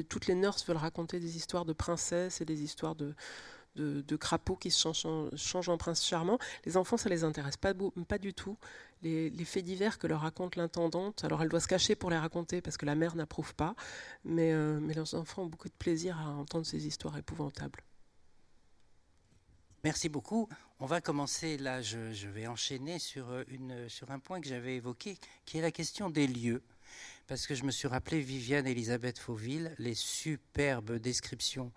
toutes les nurses veulent raconter des histoires de princesses et des histoires de, de, crapauds qui se changent en, prince charmant. Les enfants, ça les intéresse pas, du tout. Les, faits divers que leur raconte l'intendante, alors elle doit se cacher pour les raconter parce que la mère n'approuve pas, mais, euh, leurs enfants ont beaucoup de plaisir à entendre ces histoires épouvantables. Merci beaucoup. On va commencer là, je, vais enchaîner sur, euh, une, sur un point que j'avais évoqué, qui est la question des lieux. Parce que je me suis rappelé Viviane Elisabeth Fauville, les superbes descriptions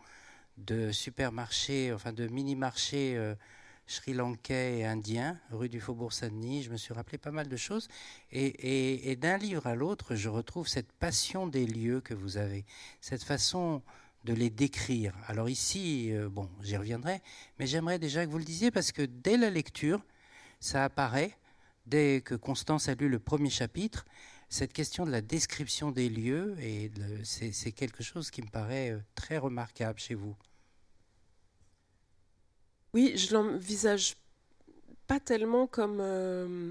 de supermarchés, enfin de mini-marchés euh, sri-lankais et indiens, rue du Faubourg Saint-Denis. Je me suis rappelé pas mal de choses. Et, d'un livre à l'autre, je retrouve cette passion des lieux que vous avez, cette façon de les décrire. Alors ici, euh, bon, j'y reviendrai, mais j'aimerais déjà que vous le disiez parce que dès la lecture, ça apparaît, dès que Constance a lu le premier chapitre, cette question de la description des lieux, et c'est quelque chose qui me paraît euh, très remarquable chez vous. Oui, je l'envisage pas tellement comme. Euh,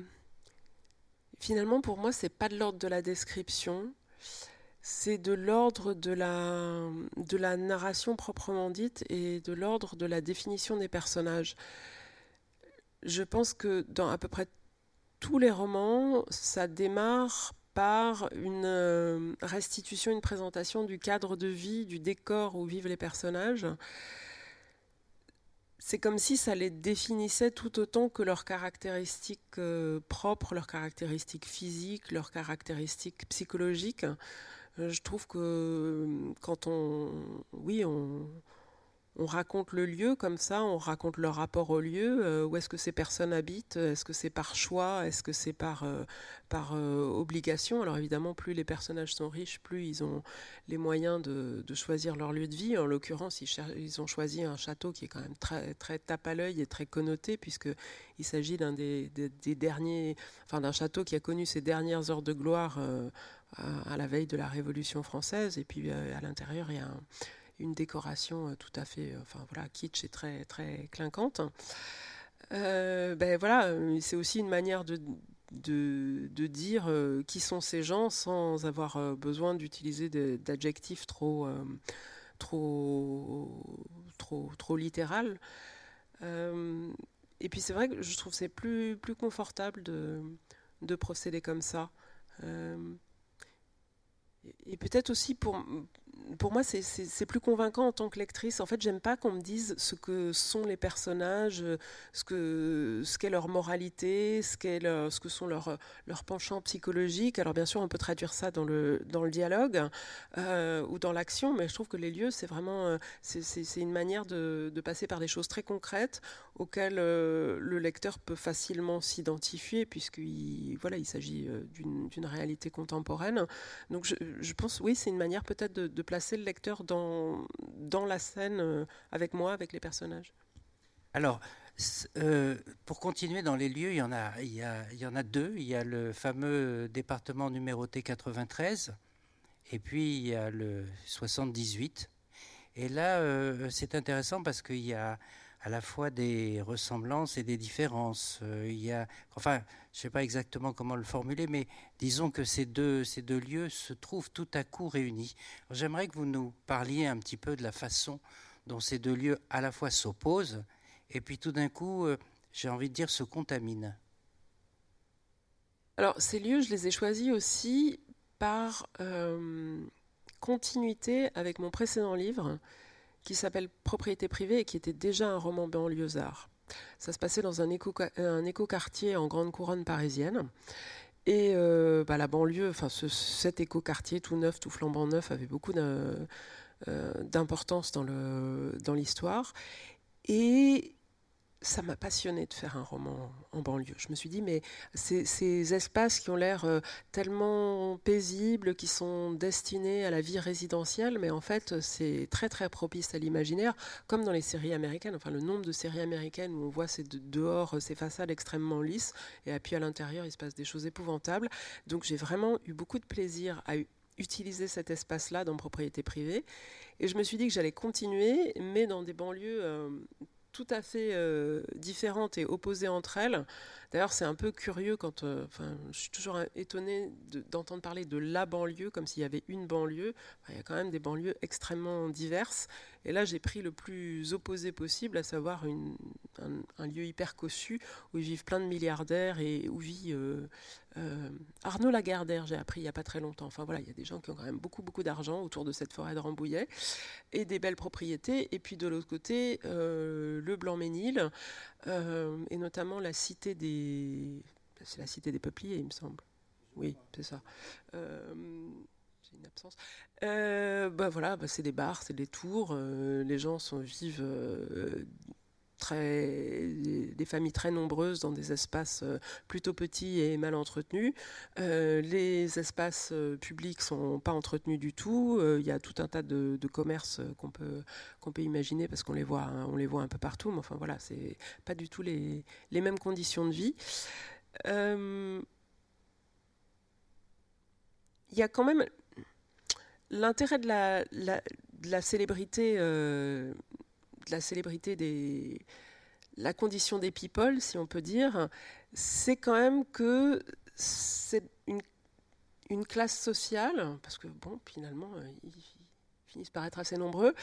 finalement, pour moi, c'est pas de l'ordre de la description, c'est de l'ordre de la, de la narration proprement dite et de l'ordre de la définition des personnages. Je pense que dans à peu près tous les romans, ça démarre par une euh, restitution, une présentation du cadre de vie, du décor où vivent les personnages. C'est comme si ça les définissait tout autant que leurs caractéristiques euh, propres, leurs caractéristiques physiques, leurs caractéristiques psychologiques. Euh, je trouve que quand on, oui, on, on raconte le lieu comme ça, on raconte leur rapport au lieu, euh, où est-ce que ces personnes habitent, est-ce que c'est par choix, est-ce que c'est par, euh, par euh, obligation? Alors évidemment, plus les personnages sont riches, plus ils ont les moyens de, choisir leur lieu de vie. En l'occurrence, ils, ont choisi un château qui est quand même très, très tape à l'œil et très connoté, puisqu'il s'agit d'un des, derniers, enfin d'un château qui a connu ses dernières heures de gloire à, à, la veille de la Révolution française. Et puis à l'intérieur, il y a un une décoration euh, tout à fait, euh, enfin voilà, kitsch et très très clinquante. Euh, ben voilà, c'est aussi une manière de, de, dire qui sont ces gens sans avoir besoin d'utiliser d'adjectifs trop, trop, trop, trop littéral. et puis c'est vrai que je trouve c'est plus, plus confortable de, de procéder comme ça. et peut-être aussi pour pour moi, c'est plus convaincant en tant que lectrice. En fait, j'aime pas qu'on me dise ce que sont les personnages, ce que ce qu'est leur moralité, ce qu'est ce que sont leurs leur penchants psychologiques. Alors bien sûr, on peut traduire ça dans le dans le dialogue euh, ou dans l'action, mais je trouve que les lieux, c'est vraiment euh, c'est une manière de, passer par des choses très concrètes auxquelles euh, le lecteur peut facilement s'identifier, puisqu'il voilà, il s'agit d'une réalité contemporaine. Donc je, je pense, oui, c'est une manière peut-être de, de, placer le lecteur dans, dans la scène avec moi, avec les personnages. Alors, euh, pour continuer dans les lieux, il y, en a, il, y a, il y en a deux. Il y a le fameux département numéroté 93 et puis il y a le 78. Et là, euh, c'est intéressant parce qu'il y a à la fois des ressemblances et des différences. Euh, il y a, enfin, je ne sais pas exactement comment le formuler, mais disons que ces deux, ces deux lieux se trouvent tout à coup réunis. J'aimerais que vous nous parliez un petit peu de la façon dont ces deux lieux à la fois s'opposent et puis tout d'un coup, euh, j'ai envie de dire, se contaminent. Alors, ces lieux, je les ai choisis aussi par euh, continuité avec mon précédent livre, qui s'appelle Propriété privée et qui était déjà un roman banlieusard. Ça se passait dans un, éco, un écoquartier en grande couronne parisienne. Et euh, bah, la banlieue, enfin cet écoquartier tout neuf, tout flambant neuf, avait beaucoup d'importance dans l'histoire. Dans et ça m'a passionné de faire un roman en banlieue. Je me suis dit, mais ces, espaces qui ont l'air euh, tellement paisibles, qui sont destinés à la vie résidentielle, mais en fait, c'est très très propice à l'imaginaire, comme dans les séries américaines. Enfin, le nombre de séries américaines où on voit ces dehors, ces façades extrêmement lisses, et puis à l'intérieur, il se passe des choses épouvantables. Donc, j'ai vraiment eu beaucoup de plaisir à utiliser cet espace-là dans propriété privée. Et je me suis dit que j'allais continuer, mais dans des banlieues euh, tout à fait euh, différentes et opposées entre elles. D'ailleurs, c'est un peu curieux quand. Euh, enfin, je suis toujours étonnée d'entendre parler de la banlieue comme s'il y avait une banlieue. il y a quand même des banlieues extrêmement diverses. Et là, j'ai pris le plus opposé possible, à savoir un, lieu hyper cossu où vivent plein de milliardaires et où vit euh, euh, Arnaud Lagardère, j'ai appris il n'y a pas très longtemps. Enfin voilà, il y a des gens qui ont quand même beaucoup, beaucoup d'argent autour de cette forêt de Rambouillet et des belles propriétés. Et puis de l'autre côté, le Blanc-Ménil et notamment la cité des. C'est la cité des Peupliers, il me semble. Oui, c'est ça une absence. Euh, bah voilà, bah c'est des bars, c'est des tours. Euh, les gens sont, vivent euh, des, familles très nombreuses dans des espaces plutôt petits et mal entretenus. les espaces publics sont pas entretenus du tout. Il y a tout un tas de, commerces qu'on peut qu'on peut imaginer parce qu'on les voit, hein, les voit un peu partout. Mais enfin voilà, c'est pas du tout les, les mêmes conditions de vie. il y a quand même l'intérêt de la, la, célébrité, euh, de la célébrité des, la condition des people, si on peut dire, c'est quand même que c'est une, une, classe sociale, parce que bon, finalement, euh, ils, finissent par être assez nombreux,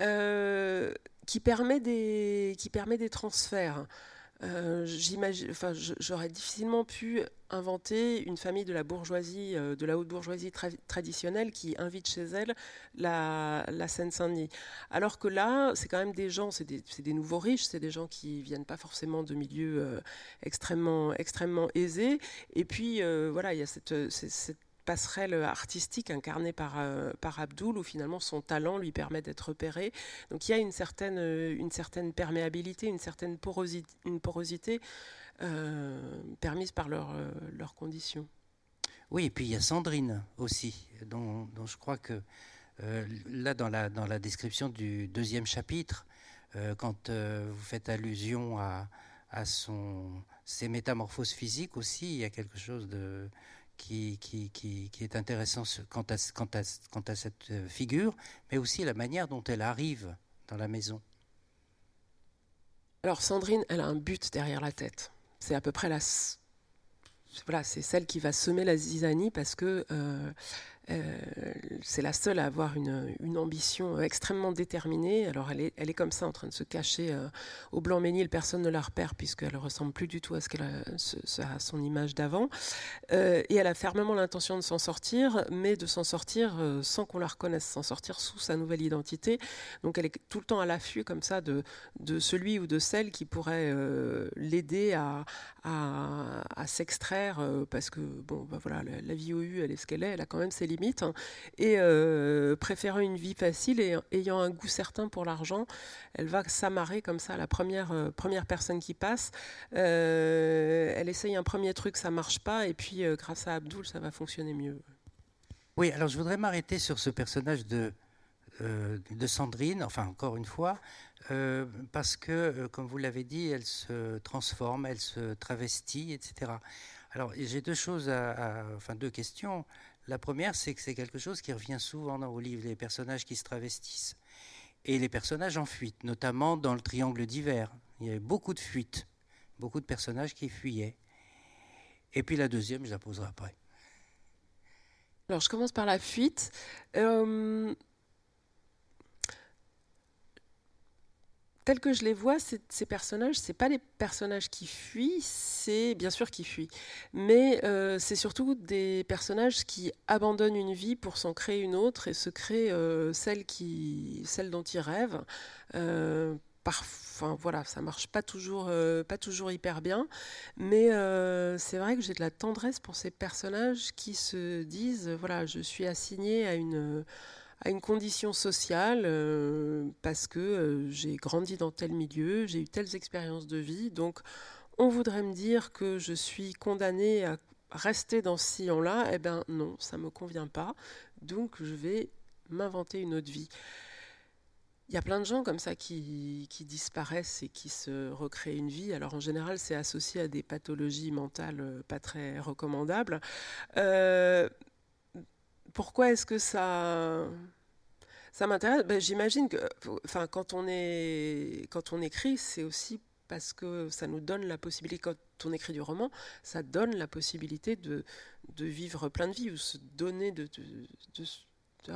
euh, qui permet des, qui permet des transferts. Euh, j'aurais difficilement pu inventer une famille de la bourgeoisie, euh, de la haute bourgeoisie traditionnelle qui invite chez elle la, la Seine-Saint-Denis. Alors que là, c'est quand même des gens, c'est des, nouveaux riches, c'est des gens qui viennent pas forcément de milieux euh, extrêmement, aisés. Et puis, voilà, il y a cette passerelle artistique incarnée par, euh, par Abdul, où finalement son talent lui permet d'être repéré. Donc il y a une certaine, euh, une certaine perméabilité, une certaine porosité, euh, permise par leurs leur conditions. Oui, et puis il y a Sandrine aussi, dont, dont je crois que là, dans la, dans la description du deuxième chapitre, quand vous faites allusion à, à son, ses métamorphoses physiques aussi, il y a quelque chose de, qui, qui, qui, est intéressant quant à, quant, à, cette euh, figure, mais aussi la manière dont elle arrive dans la maison. Alors Sandrine, elle a un but derrière la tête. C'est à peu près la... Voilà, c'est celle qui va semer la zizanie parce que euh, c'est la seule à avoir une, ambition extrêmement déterminée. Alors elle est, elle est comme ça en train de se cacher au Blanc-Ménil, personne ne la repère puisqu'elle ressemble plus du tout à son image d'avant. et elle a fermement l'intention de s'en sortir, mais de s'en sortir sans qu'on la reconnaisse, s'en sortir sous sa nouvelle identité. Donc elle est tout le temps à l'affût comme ça de, de celui ou de celle qui pourrait l'aider à, à, s'extraire euh, parce que bon, bah voilà, la, vie au U, elle est ce qu'elle est, elle a quand même ses limites. Hein. et euh, préférant une vie facile et ayant un goût certain pour l'argent, elle va s'amarrer comme ça à la première, euh, première personne qui passe. elle essaye un premier truc, ça marche pas, et puis grâce à Abdul, ça va fonctionner mieux. Oui, alors je voudrais m'arrêter sur ce personnage de, de Sandrine, enfin encore une fois, euh, parce que, euh, comme vous l'avez dit, elle se transforme, elle se travestit, etc. Alors, j'ai deux choses, à, enfin deux questions. La première, c'est que c'est quelque chose qui revient souvent dans vos livres, les personnages qui se travestissent et les personnages en fuite, notamment dans le Triangle d'hiver. Il y avait beaucoup de fuites, beaucoup de personnages qui fuyaient. Et puis la deuxième, je la poserai après. Alors, je commence par la fuite. Euh, tels que je les vois, ces personnages, c'est pas les personnages qui fuient, c'est bien sûr qui fuient, mais euh, c'est surtout des personnages qui abandonnent une vie pour s'en créer une autre et se créent euh, celle qui, celle dont ils rêvent. Euh, Enfin, voilà, ça marche pas toujours, euh, pas toujours hyper bien, mais c'est vrai que j'ai de la tendresse pour ces personnages qui se disent, voilà, je suis assigné à une à une condition sociale euh, parce que euh, j'ai grandi dans tel milieu, j'ai eu telles expériences de vie. Donc, on voudrait me dire que je suis condamnée à rester dans ce sillon-là. Eh bien, non, ça ne me convient pas. Donc, je vais m'inventer une autre vie. Il y a plein de gens comme ça qui, disparaissent et qui se recréent une vie. Alors en général, c'est associé à des pathologies mentales euh, pas très recommandables. Pourquoi est-ce que ça m'intéresse? Ben, J'imagine que, enfin, quand on écrit, c'est aussi parce que ça nous donne la possibilité, quand on écrit du roman, ça donne la possibilité de, vivre plein de vies ou se donner de,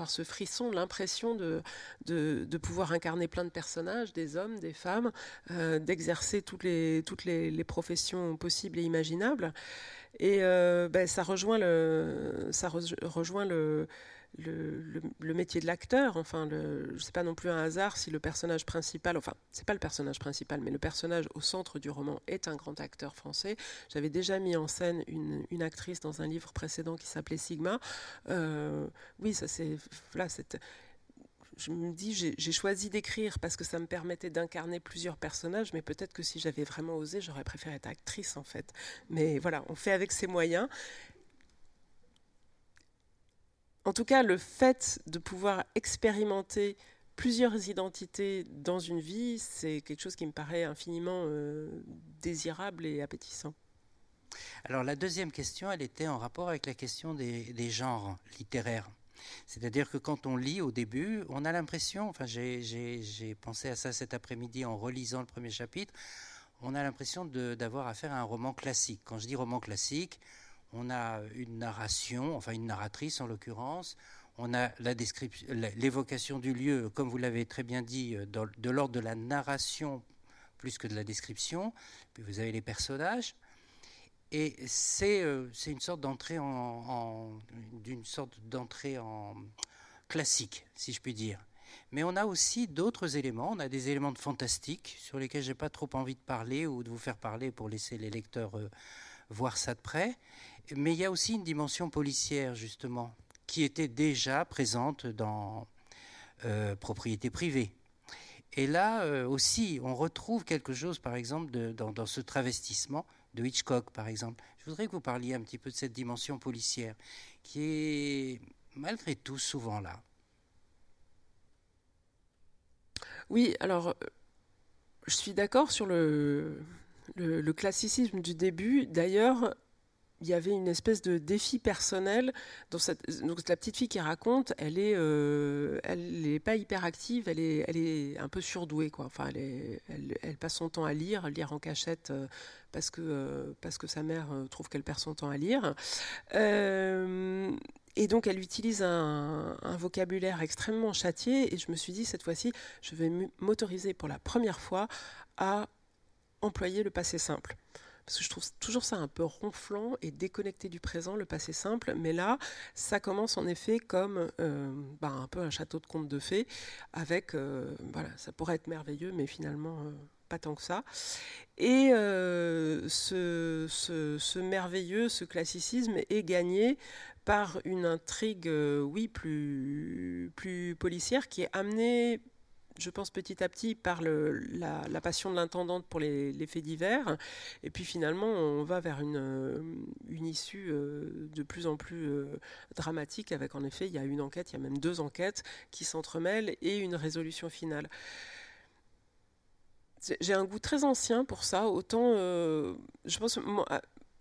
ce frisson, l'impression de, pouvoir incarner plein de personnages, des hommes, des femmes, euh, d'exercer toutes, les, professions possibles et imaginables. Et euh, ben, ça rejoint le, ça rejoint le, le, le, métier de l'acteur. Enfin, le, je sais pas non plus un hasard si le personnage principal, enfin, c'est pas le personnage principal, mais le personnage au centre du roman est un grand acteur français. J'avais déjà mis en scène une, une, actrice dans un livre précédent qui s'appelait Sigma. Euh, oui, ça c'est là, cette je me dis, j'ai choisi d'écrire parce que ça me permettait d'incarner plusieurs personnages, mais peut-être que si j'avais vraiment osé, j'aurais préféré être actrice en fait. Mais voilà, on fait avec ses moyens. En tout cas, le fait de pouvoir expérimenter plusieurs identités dans une vie, c'est quelque chose qui me paraît infiniment euh, désirable et appétissant. Alors la deuxième question, elle était en rapport avec la question des genres littéraires. C'est-à-dire que quand on lit au début, on a l'impression, enfin j'ai pensé à ça cet après-midi en relisant le premier chapitre, on a l'impression d'avoir affaire à un roman classique. Quand je dis roman classique, on a une narration, enfin une narratrice en l'occurrence, on a l'évocation du lieu, comme vous l'avez très bien dit, euh, de l'ordre de la narration plus que de la description. Puis vous avez les personnages. Et euh, c'est une sorte d'entrée en, d'une sorte d'entrée en classique, si je puis dire. Mais on a aussi d'autres éléments. On a des éléments de fantastique sur lesquels j'ai pas trop envie de parler ou de vous faire parler pour laisser les lecteurs euh, voir ça de près. Mais il y a aussi une dimension policière justement qui était déjà présente dans euh, propriété privée. Et là aussi, on retrouve quelque chose, par exemple, dans, ce travestissement de Hitchcock, par exemple. Je voudrais que vous parliez un petit peu de cette dimension policière, qui est malgré tout souvent là. Oui, alors euh, je suis d'accord sur le, le, classicisme du début. D'ailleurs, il y avait une espèce de défi personnel. Dans donc la petite fille qui raconte, elle est, euh, elle n'est pas hyper active, elle est, elle est un peu surdouée quoi. Enfin, elle, passe son temps à lire, lire en cachette euh, parce que euh, parce que sa mère trouve qu'elle perd son temps à lire. et donc elle utilise un, vocabulaire extrêmement châtié et je me suis dit cette fois-ci, je vais m'autoriser pour la première fois à employer le passé simple. Parce que je trouve toujours ça un peu ronflant et déconnecté du présent, le passé simple. Mais là, ça commence en effet comme euh, bah, un peu un château de contes de fées, avec, euh, voilà, ça pourrait être merveilleux, mais finalement, euh, pas tant que ça. Et ce, ce, merveilleux, ce classicisme est gagné par une intrigue, oui, plus, plus policière, qui est amenée je pense petit à petit par la, passion de l'intendante pour les, faits divers. Et puis finalement, on va vers une, euh, issue euh, de plus en plus euh, dramatique avec en effet, il y a une enquête, il y a même deux enquêtes qui s'entremêlent et une résolution finale. J'ai un goût très ancien pour ça, autant je pense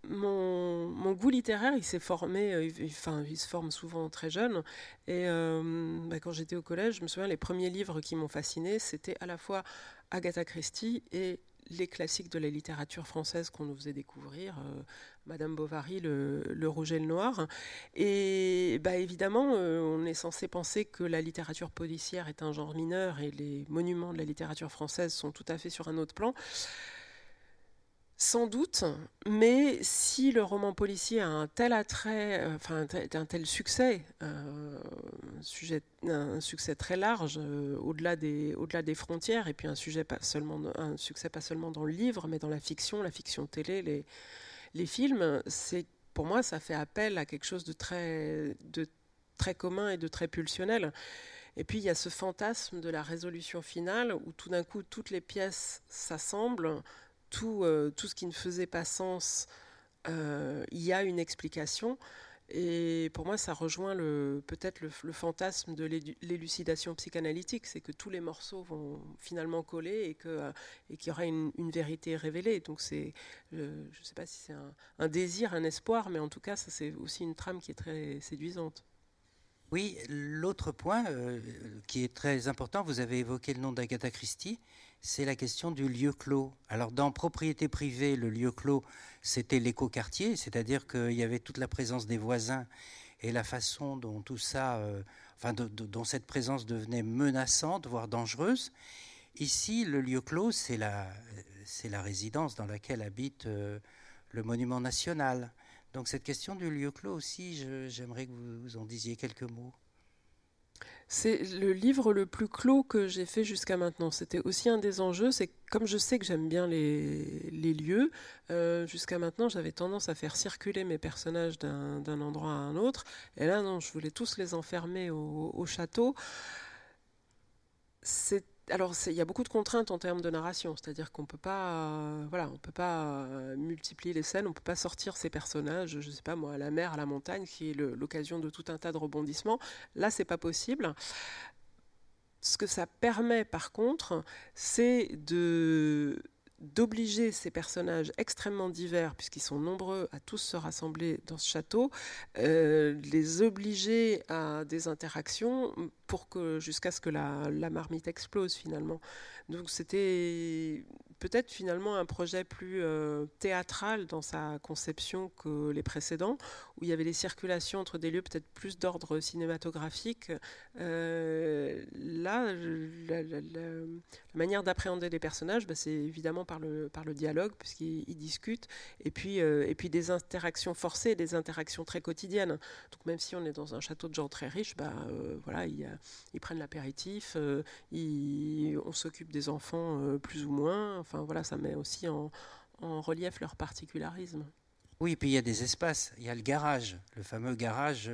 mon, goût littéraire, il s'est formé, euh, enfin, il se forme souvent très jeune. Et euh, bah, quand j'étais au collège, je me souviens, les premiers livres qui m'ont fasciné, c'était à la fois Agatha Christie et les classiques de la littérature française qu'on nous faisait découvrir, euh, Madame Bovary, le, Rouge et le Noir. Et bah, évidemment, on est censé penser que la littérature policière est un genre mineur et les monuments de la littérature française sont tout à fait sur un autre plan. Sans doute, mais si le roman policier a un tel attrait, euh, enfin un tel succès, euh, sujet, un succès très large euh, au-delà des, au-delà des frontières, et puis un sujet pas seulement, un succès pas seulement dans le livre, mais dans la fiction, la fiction télé, les, les films, c'est pour moi ça fait appel à quelque chose de très, de très commun et de très pulsionnel. Et puis il y a ce fantasme de la résolution finale où tout d'un coup toutes les pièces s'assemblent tout, euh, tout ce qui ne faisait pas sens, euh, il y a une explication. Et pour moi, ça rejoint peut-être le, fantasme de l'élucidation psychanalytique, c'est que tous les morceaux vont finalement coller et qu'il et qu'il y aura une, vérité révélée. Donc je ne sais pas si c'est un, désir, un espoir, mais en tout cas, c'est aussi une trame qui est très séduisante. Oui, l'autre point euh, qui est très important, vous avez évoqué le nom d'Agatha Christie c'est la question du lieu clos. Alors dans propriété privée, le lieu clos, c'était l'écoquartier, c'est-à-dire qu'il y avait toute la présence des voisins et la façon dont tout ça, euh, enfin dont cette présence devenait menaçante, voire dangereuse. Ici, le lieu clos, c'est la, c'est la résidence dans laquelle habite euh, le monument national. Donc cette question du lieu clos aussi, j'aimerais que vous en disiez quelques mots. C'est le livre le plus clos que j'ai fait jusqu'à maintenant. C'était aussi un des enjeux. C'est comme je sais que j'aime bien les, lieux, euh, jusqu'à maintenant j'avais tendance à faire circuler mes personnages d'un endroit à un autre. Et là, non, je voulais tous les enfermer au, au château. Alors, il y a beaucoup de contraintes en termes de narration, c'est-à-dire qu'on peut pas, euh, voilà, on peut pas euh, multiplier les scènes, on peut pas sortir ces personnages, je sais pas moi, à la mer, à la montagne, qui est l'occasion de tout un tas de rebondissements. Là, c'est pas possible. Ce que ça permet, par contre, c'est de d'obliger ces personnages extrêmement divers, puisqu'ils sont nombreux à tous se rassembler dans ce château, euh, les obliger à des interactions pour que jusqu'à ce que la, la marmite explose finalement. Donc c'était peut-être finalement un projet plus euh, théâtral dans sa conception que les précédents, où il y avait des circulations entre des lieux peut-être plus d'ordre cinématographique. Euh, là, la, manière d'appréhender les personnages, bah, c'est évidemment par le, par le dialogue, puisqu'ils discutent, et puis, euh, et puis des interactions forcées, des interactions très quotidiennes. Donc même si on est dans un château de gens très riches, bah, voilà, ils, prennent l'apéritif, on s'occupe des enfants plus ou moins. Voilà, ça met aussi en, relief leur particularisme. Oui, puis il y a des espaces. Il y a le garage, le fameux garage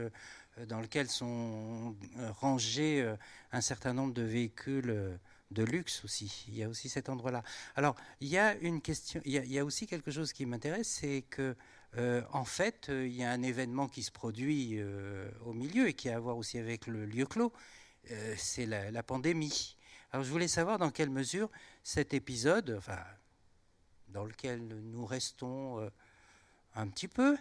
euh, dans lequel sont euh, rangés euh, un certain nombre de véhicules de luxe aussi. Il y a aussi cet endroit-là. Alors, il y a une question, il y a, aussi quelque chose qui m'intéresse, c'est que en fait, il y a un événement qui se produit au milieu et qui a à voir aussi avec le lieu clos. c'est la, pandémie. Alors, je voulais savoir dans quelle mesure cet épisode, enfin, dans lequel nous restons euh, un petit peu.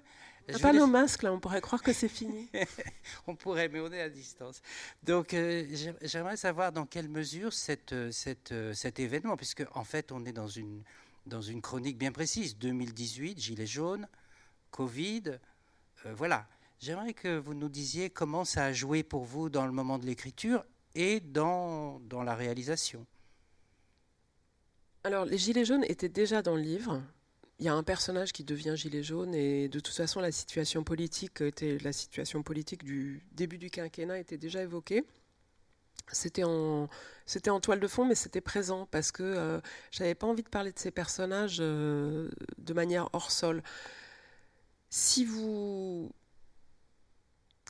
On pas nos masques là, on pourrait croire que c'est fini. <laughs> on pourrait, mais on est à distance. Donc euh, j'aimerais savoir dans quelle mesure cette, cette, cet événement, puisque en fait on est dans une, dans une chronique bien précise, 2018, Gilets jaunes, Covid, euh, voilà. J'aimerais que vous nous disiez comment ça a joué pour vous dans le moment de l'écriture et dans, dans la réalisation. Alors, les Gilets jaunes étaient déjà dans le livre. Il y a un personnage qui devient gilet jaune et de toute façon la situation politique du début du quinquennat était déjà évoquée. C'était en c'était en toile de fond mais c'était présent parce que euh, j'avais pas envie de parler de ces personnages euh, de manière hors sol. Si vous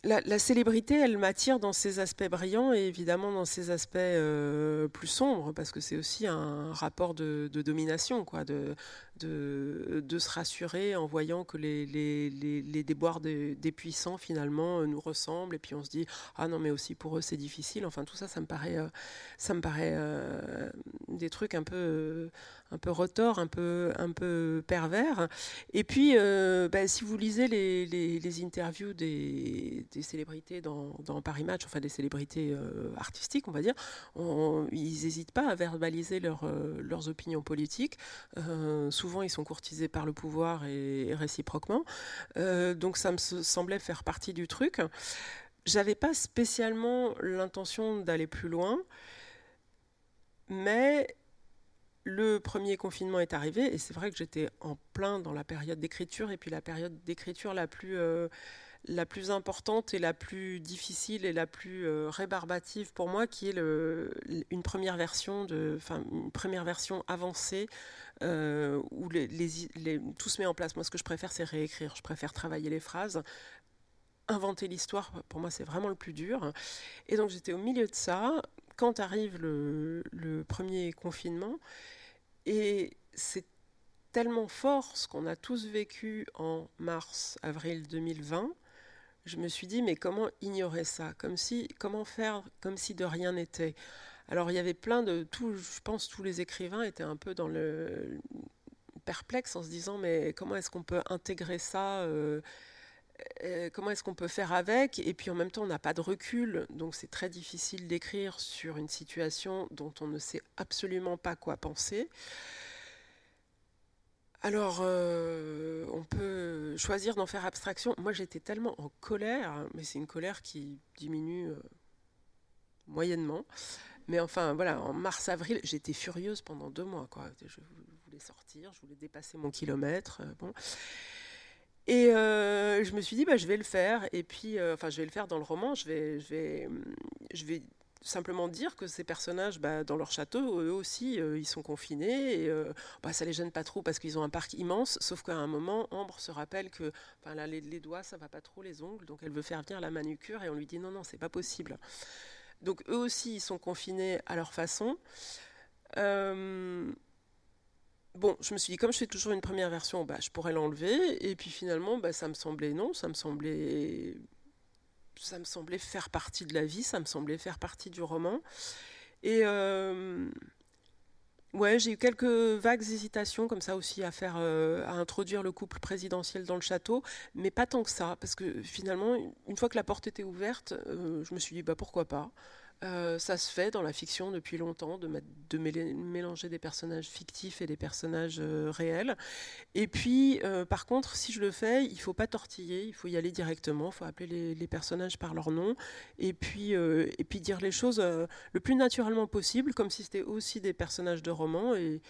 la, célébrité, elle m'attire dans ses aspects brillants et évidemment dans ses aspects euh, plus sombres, parce que c'est aussi un rapport de, domination, quoi, de, de, se rassurer en voyant que les, les, les, déboires des puissants finalement nous ressemblent, et puis on se dit ah non mais aussi pour eux c'est difficile. Enfin tout ça, ça me paraît, euh, ça me paraît euh, des trucs un peu un peu retors, un peu, un peu pervers. Et puis, euh, bah, si vous lisez les, interviews des, des célébrités dans, dans, Paris Match, enfin des célébrités euh, artistiques, on va dire, ils n'hésitent pas à verbaliser leur, euh, leurs opinions politiques. souvent, ils sont courtisés par le pouvoir et, réciproquement. donc, ça me semblait faire partie du truc. J'avais pas spécialement l'intention d'aller plus loin, mais le premier confinement est arrivé et c'est vrai que j'étais en plein dans la période d'écriture et puis la période d'écriture la plus euh, la plus importante et la plus difficile et la plus euh, rébarbative pour moi qui est une première version une première version avancée euh, où tout se met en place. Moi ce que je préfère c'est réécrire. Je préfère travailler les phrases. Inventer l'histoire pour moi c'est vraiment le plus dur. Et donc j'étais au milieu de ça. Quand arrive le, le premier confinement et c'est tellement fort ce qu'on a tous vécu en mars, avril 2020. Je me suis dit, mais comment ignorer ça? Comme si, comment faire comme si de rien n'était? Alors il y avait plein de, tout, je pense, tous les écrivains étaient un peu dans le perplexe en se disant, mais comment est-ce qu'on peut intégrer ça euh, euh, comment est-ce qu'on peut faire avec? Et puis en même temps, on n'a pas de recul, donc c'est très difficile d'écrire sur une situation dont on ne sait absolument pas quoi penser. Alors, euh, on peut choisir d'en faire abstraction. Moi, j'étais tellement en colère, mais c'est une colère qui diminue euh, moyennement. Mais enfin, voilà, en mars-avril, j'étais furieuse pendant deux mois. Je voulais sortir, je voulais dépasser mon kilomètre. bon. Et euh, je me suis dit, bah, je vais le faire. Et puis, euh, enfin, je vais le faire dans le roman. Je vais, je vais, je vais simplement dire que ces personnages, bah, dans leur château, eux aussi, euh, ils sont confinés. Et bah, ça les gêne pas trop parce qu'ils ont un parc immense. Sauf qu'à un moment, Ambre se rappelle que, les, les, doigts, ça va pas trop, les ongles. Donc, elle veut faire venir la manucure et on lui dit non, non, c'est pas possible. Donc, eux aussi, ils sont confinés à leur façon. Euh, Bon, je me suis dit, comme je fais toujours une première version, bah, je pourrais l'enlever. Et puis finalement, bah, ça me semblait non, ça me semblait, ça me semblait faire partie de la vie, ça me semblait faire partie du roman. Et euh, ouais, j'ai eu quelques vagues hésitations comme ça aussi à faire, euh, à introduire le couple présidentiel dans le château, mais pas tant que ça, parce que finalement, une fois que la porte était ouverte, euh, je me suis dit, bah pourquoi pas. Euh, ça se fait dans la fiction depuis longtemps de, mélanger des personnages fictifs et des personnages euh, réels. Et puis, euh, par contre, si je le fais, il faut pas tortiller, il faut y aller directement, il faut appeler les, personnages par leur nom et puis, et puis dire les choses le plus naturellement possible, comme si c'était aussi des personnages de roman. Et,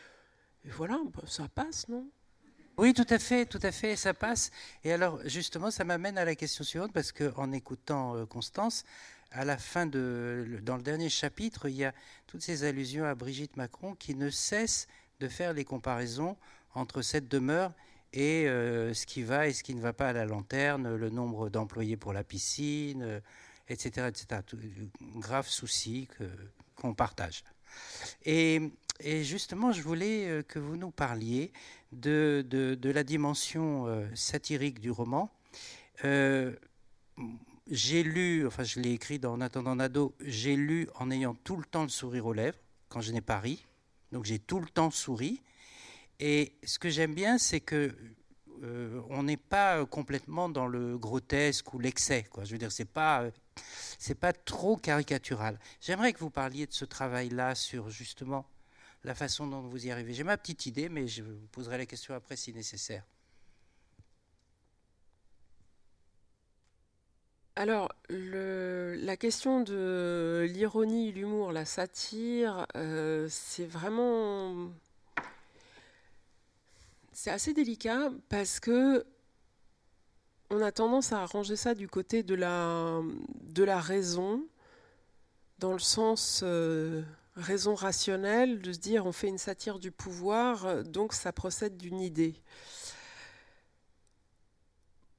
voilà, bah, ça passe, non? Oui, tout à fait, tout à fait, ça passe. Et alors, justement, ça m'amène à la question suivante, parce qu'en écoutant Constance, à la fin de, dans le dernier chapitre, il y a toutes ces allusions à Brigitte Macron qui ne cessent de faire les comparaisons entre cette demeure et euh, ce qui va et ce qui ne va pas à la lanterne, le nombre d'employés pour la piscine, etc., euh, etc. Tout, grave souci qu'on partage. Et, justement, je voulais euh, que vous nous parliez de, de la dimension satirique du roman j'ai lu, enfin je l'ai écrit dans En attendant Nado, j'ai lu en ayant tout le temps le sourire aux lèvres, quand je n'ai pas ri. Donc j'ai tout le temps souri. Et ce que j'aime bien, c'est que euh, on n'est pas complètement dans le grotesque ou l'excès. Je veux dire, c'est pas c'est pas trop caricatural. J'aimerais que vous parliez de ce travail-là sur justement la façon dont vous y arrivez. J'ai ma petite idée, mais je vous poserai la question après si nécessaire. Alors, la question de l'ironie, l'humour, la satire, euh, c'est vraiment... C'est assez délicat parce que on a tendance à ranger ça du côté de la, raison, dans le sens euh, raison rationnelle, de se dire on fait une satire du pouvoir, donc ça procède d'une idée.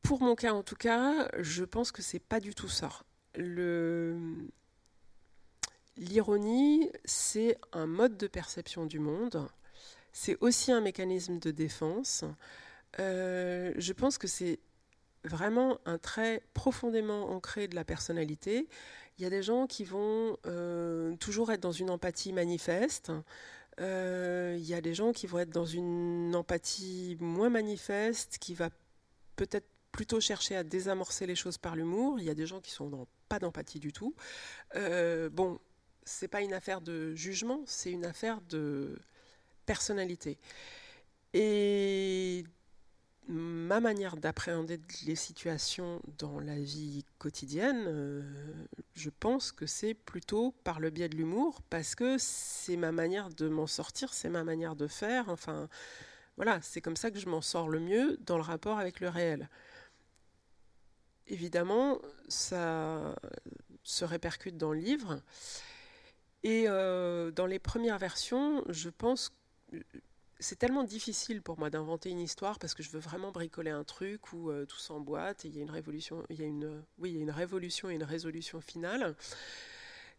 Pour mon cas, en tout cas, je pense que c'est pas du tout ça. L'ironie, c'est un mode de perception du monde. C'est aussi un mécanisme de défense. Euh, je pense que c'est vraiment un trait profondément ancré de la personnalité. Il y a des gens qui vont euh, toujours être dans une empathie manifeste. Euh, il y a des gens qui vont être dans une empathie moins manifeste, qui va peut-être plutôt chercher à désamorcer les choses par l'humour. Il y a des gens qui sont pas d'empathie du tout. Euh, bon, c'est pas une affaire de jugement, c'est une affaire de personnalité. Et ma manière d'appréhender les situations dans la vie quotidienne, euh, je pense que c'est plutôt par le biais de l'humour, parce que c'est ma manière de m'en sortir, c'est ma manière de faire. Enfin, voilà, c'est comme ça que je m'en sors le mieux dans le rapport avec le réel évidemment, ça se répercute dans le livre. Et euh, dans les premières versions, je pense que c'est tellement difficile pour moi d'inventer une histoire parce que je veux vraiment bricoler un truc où euh, tout s'emboîte et il y a une révolution, il y a une, oui, il y a une révolution et une résolution finale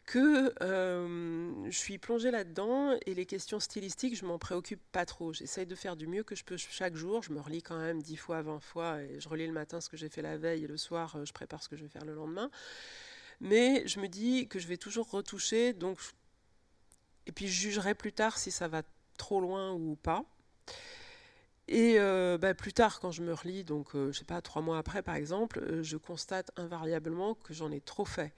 que euh, je suis plongée là-dedans et les questions stylistiques, je m'en préoccupe pas trop. J'essaye de faire du mieux que je peux chaque jour. Je me relis quand même 10 fois, 20 fois et je relis le matin ce que j'ai fait la veille et le soir, euh, je prépare ce que je vais faire le lendemain. Mais je me dis que je vais toujours retoucher, donc et puis je jugerai plus tard si ça va trop loin ou pas. Et euh, bah, plus tard, quand je me relis, donc je sais pas, trois mois après par exemple, je constate invariablement que j'en ai trop fait.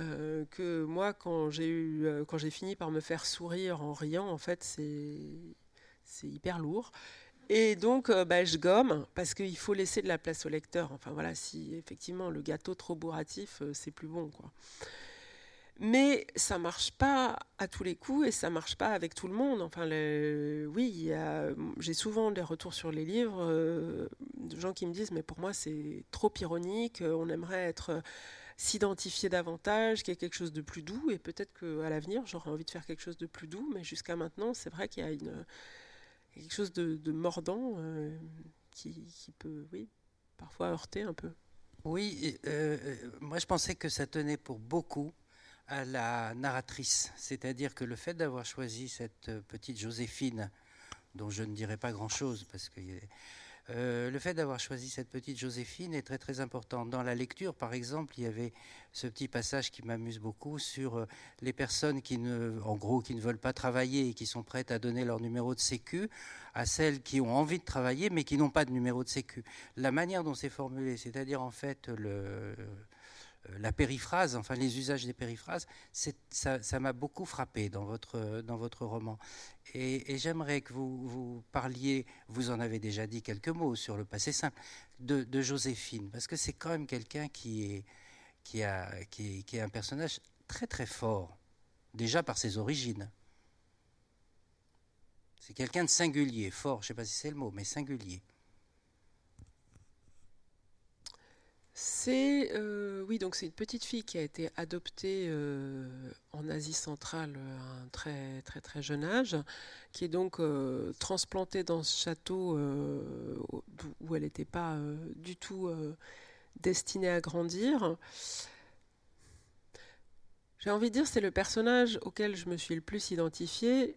Euh, que moi, quand j'ai eu, euh, quand j'ai fini par me faire sourire en riant, en fait, c'est, hyper lourd. Et donc, euh, bah, je gomme parce qu'il faut laisser de la place au lecteur. Enfin voilà, si effectivement le gâteau trop bourratif, c'est plus bon. Mais ça marche pas à tous les coups et ça marche pas avec tout le monde. Enfin, oui, j'ai souvent des retours sur les livres de gens qui me disent mais pour moi c'est trop ironique. On aimerait être s'identifier davantage, qu'il y ait quelque chose de plus doux. Et peut-être qu'à l'avenir, j'aurai envie de faire quelque chose de plus doux. Mais jusqu'à maintenant, c'est vrai qu'il y a une, quelque chose de, mordant euh, qui, peut, oui, parfois heurter un peu. Oui, euh, euh, moi je pensais que ça tenait pour beaucoup à la narratrice. C'est-à-dire que le fait d'avoir choisi cette petite Joséphine, dont je ne dirai pas grand-chose parce que euh, le fait d'avoir choisi cette petite Joséphine est très très important. Dans la lecture, par exemple, il y avait ce petit passage qui m'amuse beaucoup sur euh, les personnes qui ne, en gros, qui ne veulent pas travailler et qui sont prêtes à donner leur numéro de sécu à celles qui ont envie de travailler mais qui n'ont pas de numéro de sécu. La manière dont c'est formulé, c'est-à-dire en fait le la périphrase, enfin les usages des périphrases, ça m'a beaucoup frappé dans votre, dans votre roman. Et, j'aimerais que vous, vous, parliez, vous en avez déjà dit quelques mots sur le passé simple, de, Joséphine, parce que c'est quand même quelqu'un qui est, qui, a, qui, qui est un personnage très très fort, déjà par ses origines. C'est quelqu'un de singulier, fort, je ne sais pas si c'est le mot, mais singulier. C'est euh, c'est une petite fille qui a été adoptée euh, en Asie centrale à un très très très jeune âge, qui est donc euh, transplantée dans ce château où elle n'était pas du tout destinée à grandir. J'ai envie de dire c'est le personnage auquel je me suis le plus identifiée,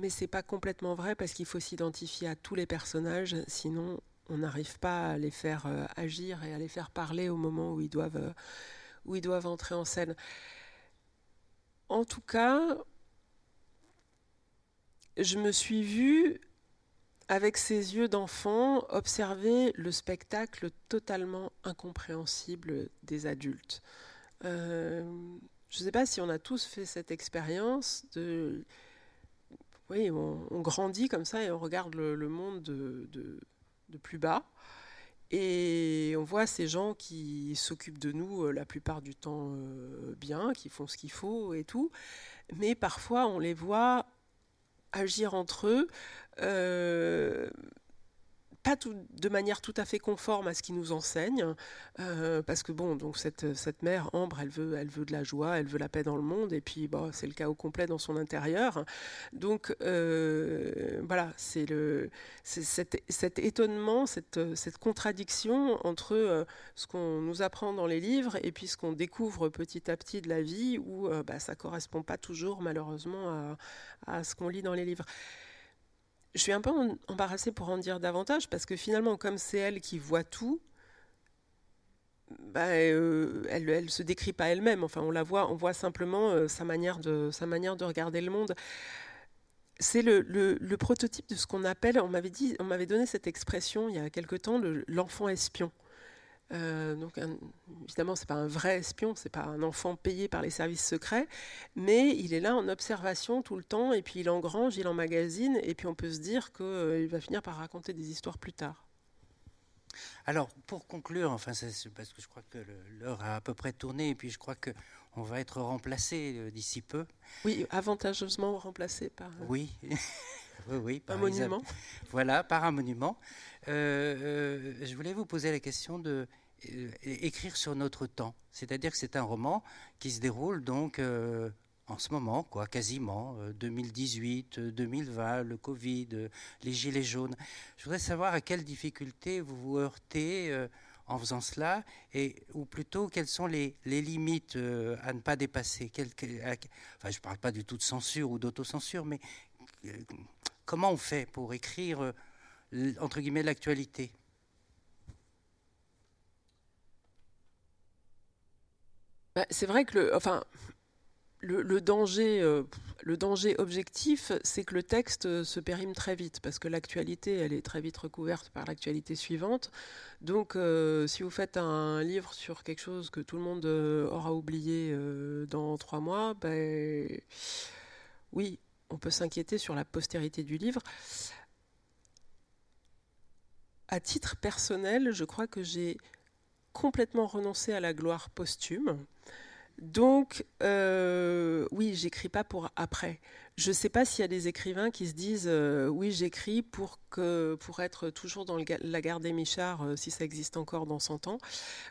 mais c'est pas complètement vrai parce qu'il faut s'identifier à tous les personnages, sinon on n'arrive pas à les faire euh, agir et à les faire parler au moment où ils doivent, euh, où ils doivent entrer en scène. En tout cas, je me suis vue avec ses yeux d'enfant observer le spectacle totalement incompréhensible des adultes. Euh, je ne sais pas si on a tous fait cette expérience de... Oui, on, grandit comme ça et on regarde le, monde de de plus bas. Et on voit ces gens qui s'occupent de nous la plupart du temps bien, qui font ce qu'il faut et tout. Mais parfois, on les voit agir entre eux pas de manière tout à fait conforme à ce qu'ils nous enseignent, euh, parce que bon, donc cette, cette mère, Ambre, elle veut, elle veut de la joie, elle veut la paix dans le monde, et puis bon, c'est le chaos complet dans son intérieur. Donc euh, voilà, c'est le, cet, cet, étonnement, cette, cette, contradiction entre euh, ce qu'on nous apprend dans les livres et puis ce qu'on découvre petit à petit de la vie, où bah, ça correspond pas toujours malheureusement à, à ce qu'on lit dans les livres je suis un peu embarrassée pour en dire davantage parce que finalement, comme c'est elle qui voit tout, bah, euh, elle, elle se décrit pas elle-même. Enfin, on la voit, on voit simplement euh, sa manière de regarder le monde. C'est le, le, prototype de ce qu'on appelle, on m'avait dit, on m'avait donné cette expression il y a quelque temps, l'enfant espion. Euh, donc un, évidemment, c'est pas un vrai espion, c'est pas un enfant payé par les services secrets, mais il est là en observation tout le temps, et puis il engrange, il emmagasine, et puis on peut se dire qu'il euh, va finir par raconter des histoires plus tard. Alors, pour conclure, enfin, parce que je crois que l'heure a à peu près tourné, et puis je crois que on va être remplacé euh, d'ici peu. Oui, avantageusement remplacé par. Oui. <laughs> oui, oui, par un monument. <laughs> Voilà, par un monument. Euh, je voulais vous poser la question de euh, écrire sur notre temps. C'est-à-dire que c'est un roman qui se déroule donc euh, en ce moment, quoi, quasiment, 2018, 2020, le Covid, les gilets jaunes. Je voudrais savoir à quelles difficultés vous vous heurtez en faisant cela, et, ou plutôt quelles sont les, limites à ne pas dépasser? enfin, je ne parle pas du tout de censure ou d'autocensure, mais comment on fait pour écrire entre guillemets, l'actualité? Bah, C'est vrai que le, enfin, le, danger, euh, le danger objectif, c'est que le texte se périme très vite, parce que l'actualité, elle est très vite recouverte par l'actualité suivante. Donc, euh, si vous faites un livre sur quelque chose que tout le monde euh, aura oublié dans trois mois, ben, oui, on peut s'inquiéter sur la postérité du livre à titre personnel, je crois que j'ai complètement renoncé à la gloire posthume. Donc, euh, oui, j'écris pas pour après. Je sais pas s'il y a des écrivains qui se disent euh, oui, j'écris pour, que, pour être toujours dans la gare des Michards, euh, si ça existe encore dans 100 ans.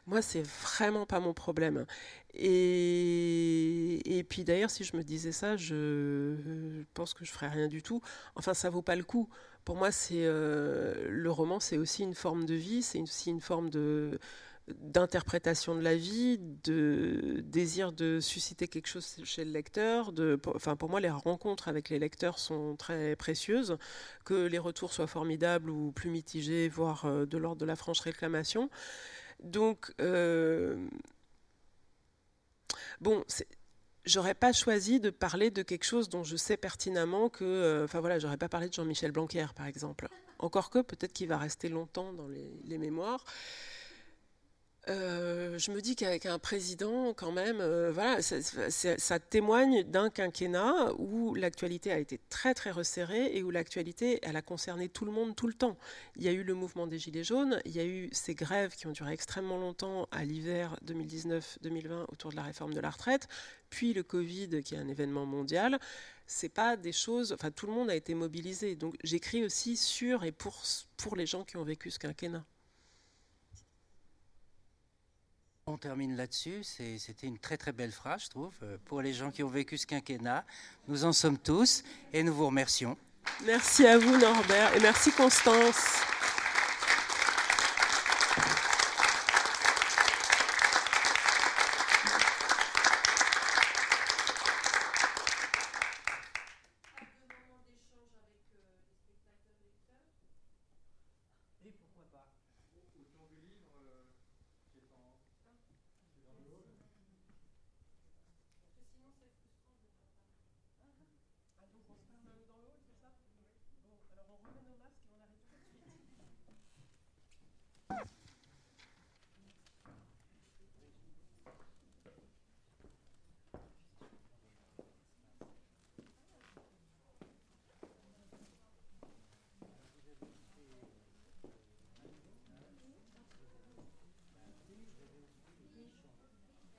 Moi, c'est vraiment pas mon problème. Et, et puis d'ailleurs, si je me disais ça, je, je pense que je ferais rien du tout. Enfin, ça vaut pas le coup. Pour moi, c'est le roman, c'est aussi une forme de vie, c'est aussi une forme de d'interprétation de la vie, de désir de susciter quelque chose chez le lecteur. De, enfin, pour moi, les rencontres avec les lecteurs sont très précieuses, que les retours soient formidables ou plus mitigés, voire euh, de l'ordre de la franche réclamation. Donc, euh, bon, c'est j'aurais pas choisi de parler de quelque chose dont je sais pertinemment que, euh, enfin voilà, j'aurais pas parlé de Jean-Michel Blanquer par exemple. Encore que peut-être qu'il va rester longtemps dans les mémoires. Euh, je me dis qu'avec un président, quand même, euh, voilà, ça, témoigne d'un quinquennat où l'actualité a été très très resserrée et où l'actualité, elle a concerné tout le monde tout le temps. Il y a eu le mouvement des Gilets jaunes, il y a eu ces grèves qui ont duré extrêmement longtemps à l'hiver 2019-2020 autour de la réforme de la retraite, puis le Covid qui est un événement mondial. C'est pas des choses, enfin tout le monde a été mobilisé. Donc j'écris aussi sur et pour, pour les gens qui ont vécu ce quinquennat. On termine là-dessus. C'était une très très belle phrase, je trouve, euh, pour les gens qui ont vécu ce quinquennat. Nous en sommes tous et nous vous remercions. Merci à vous Norbert et merci Constance.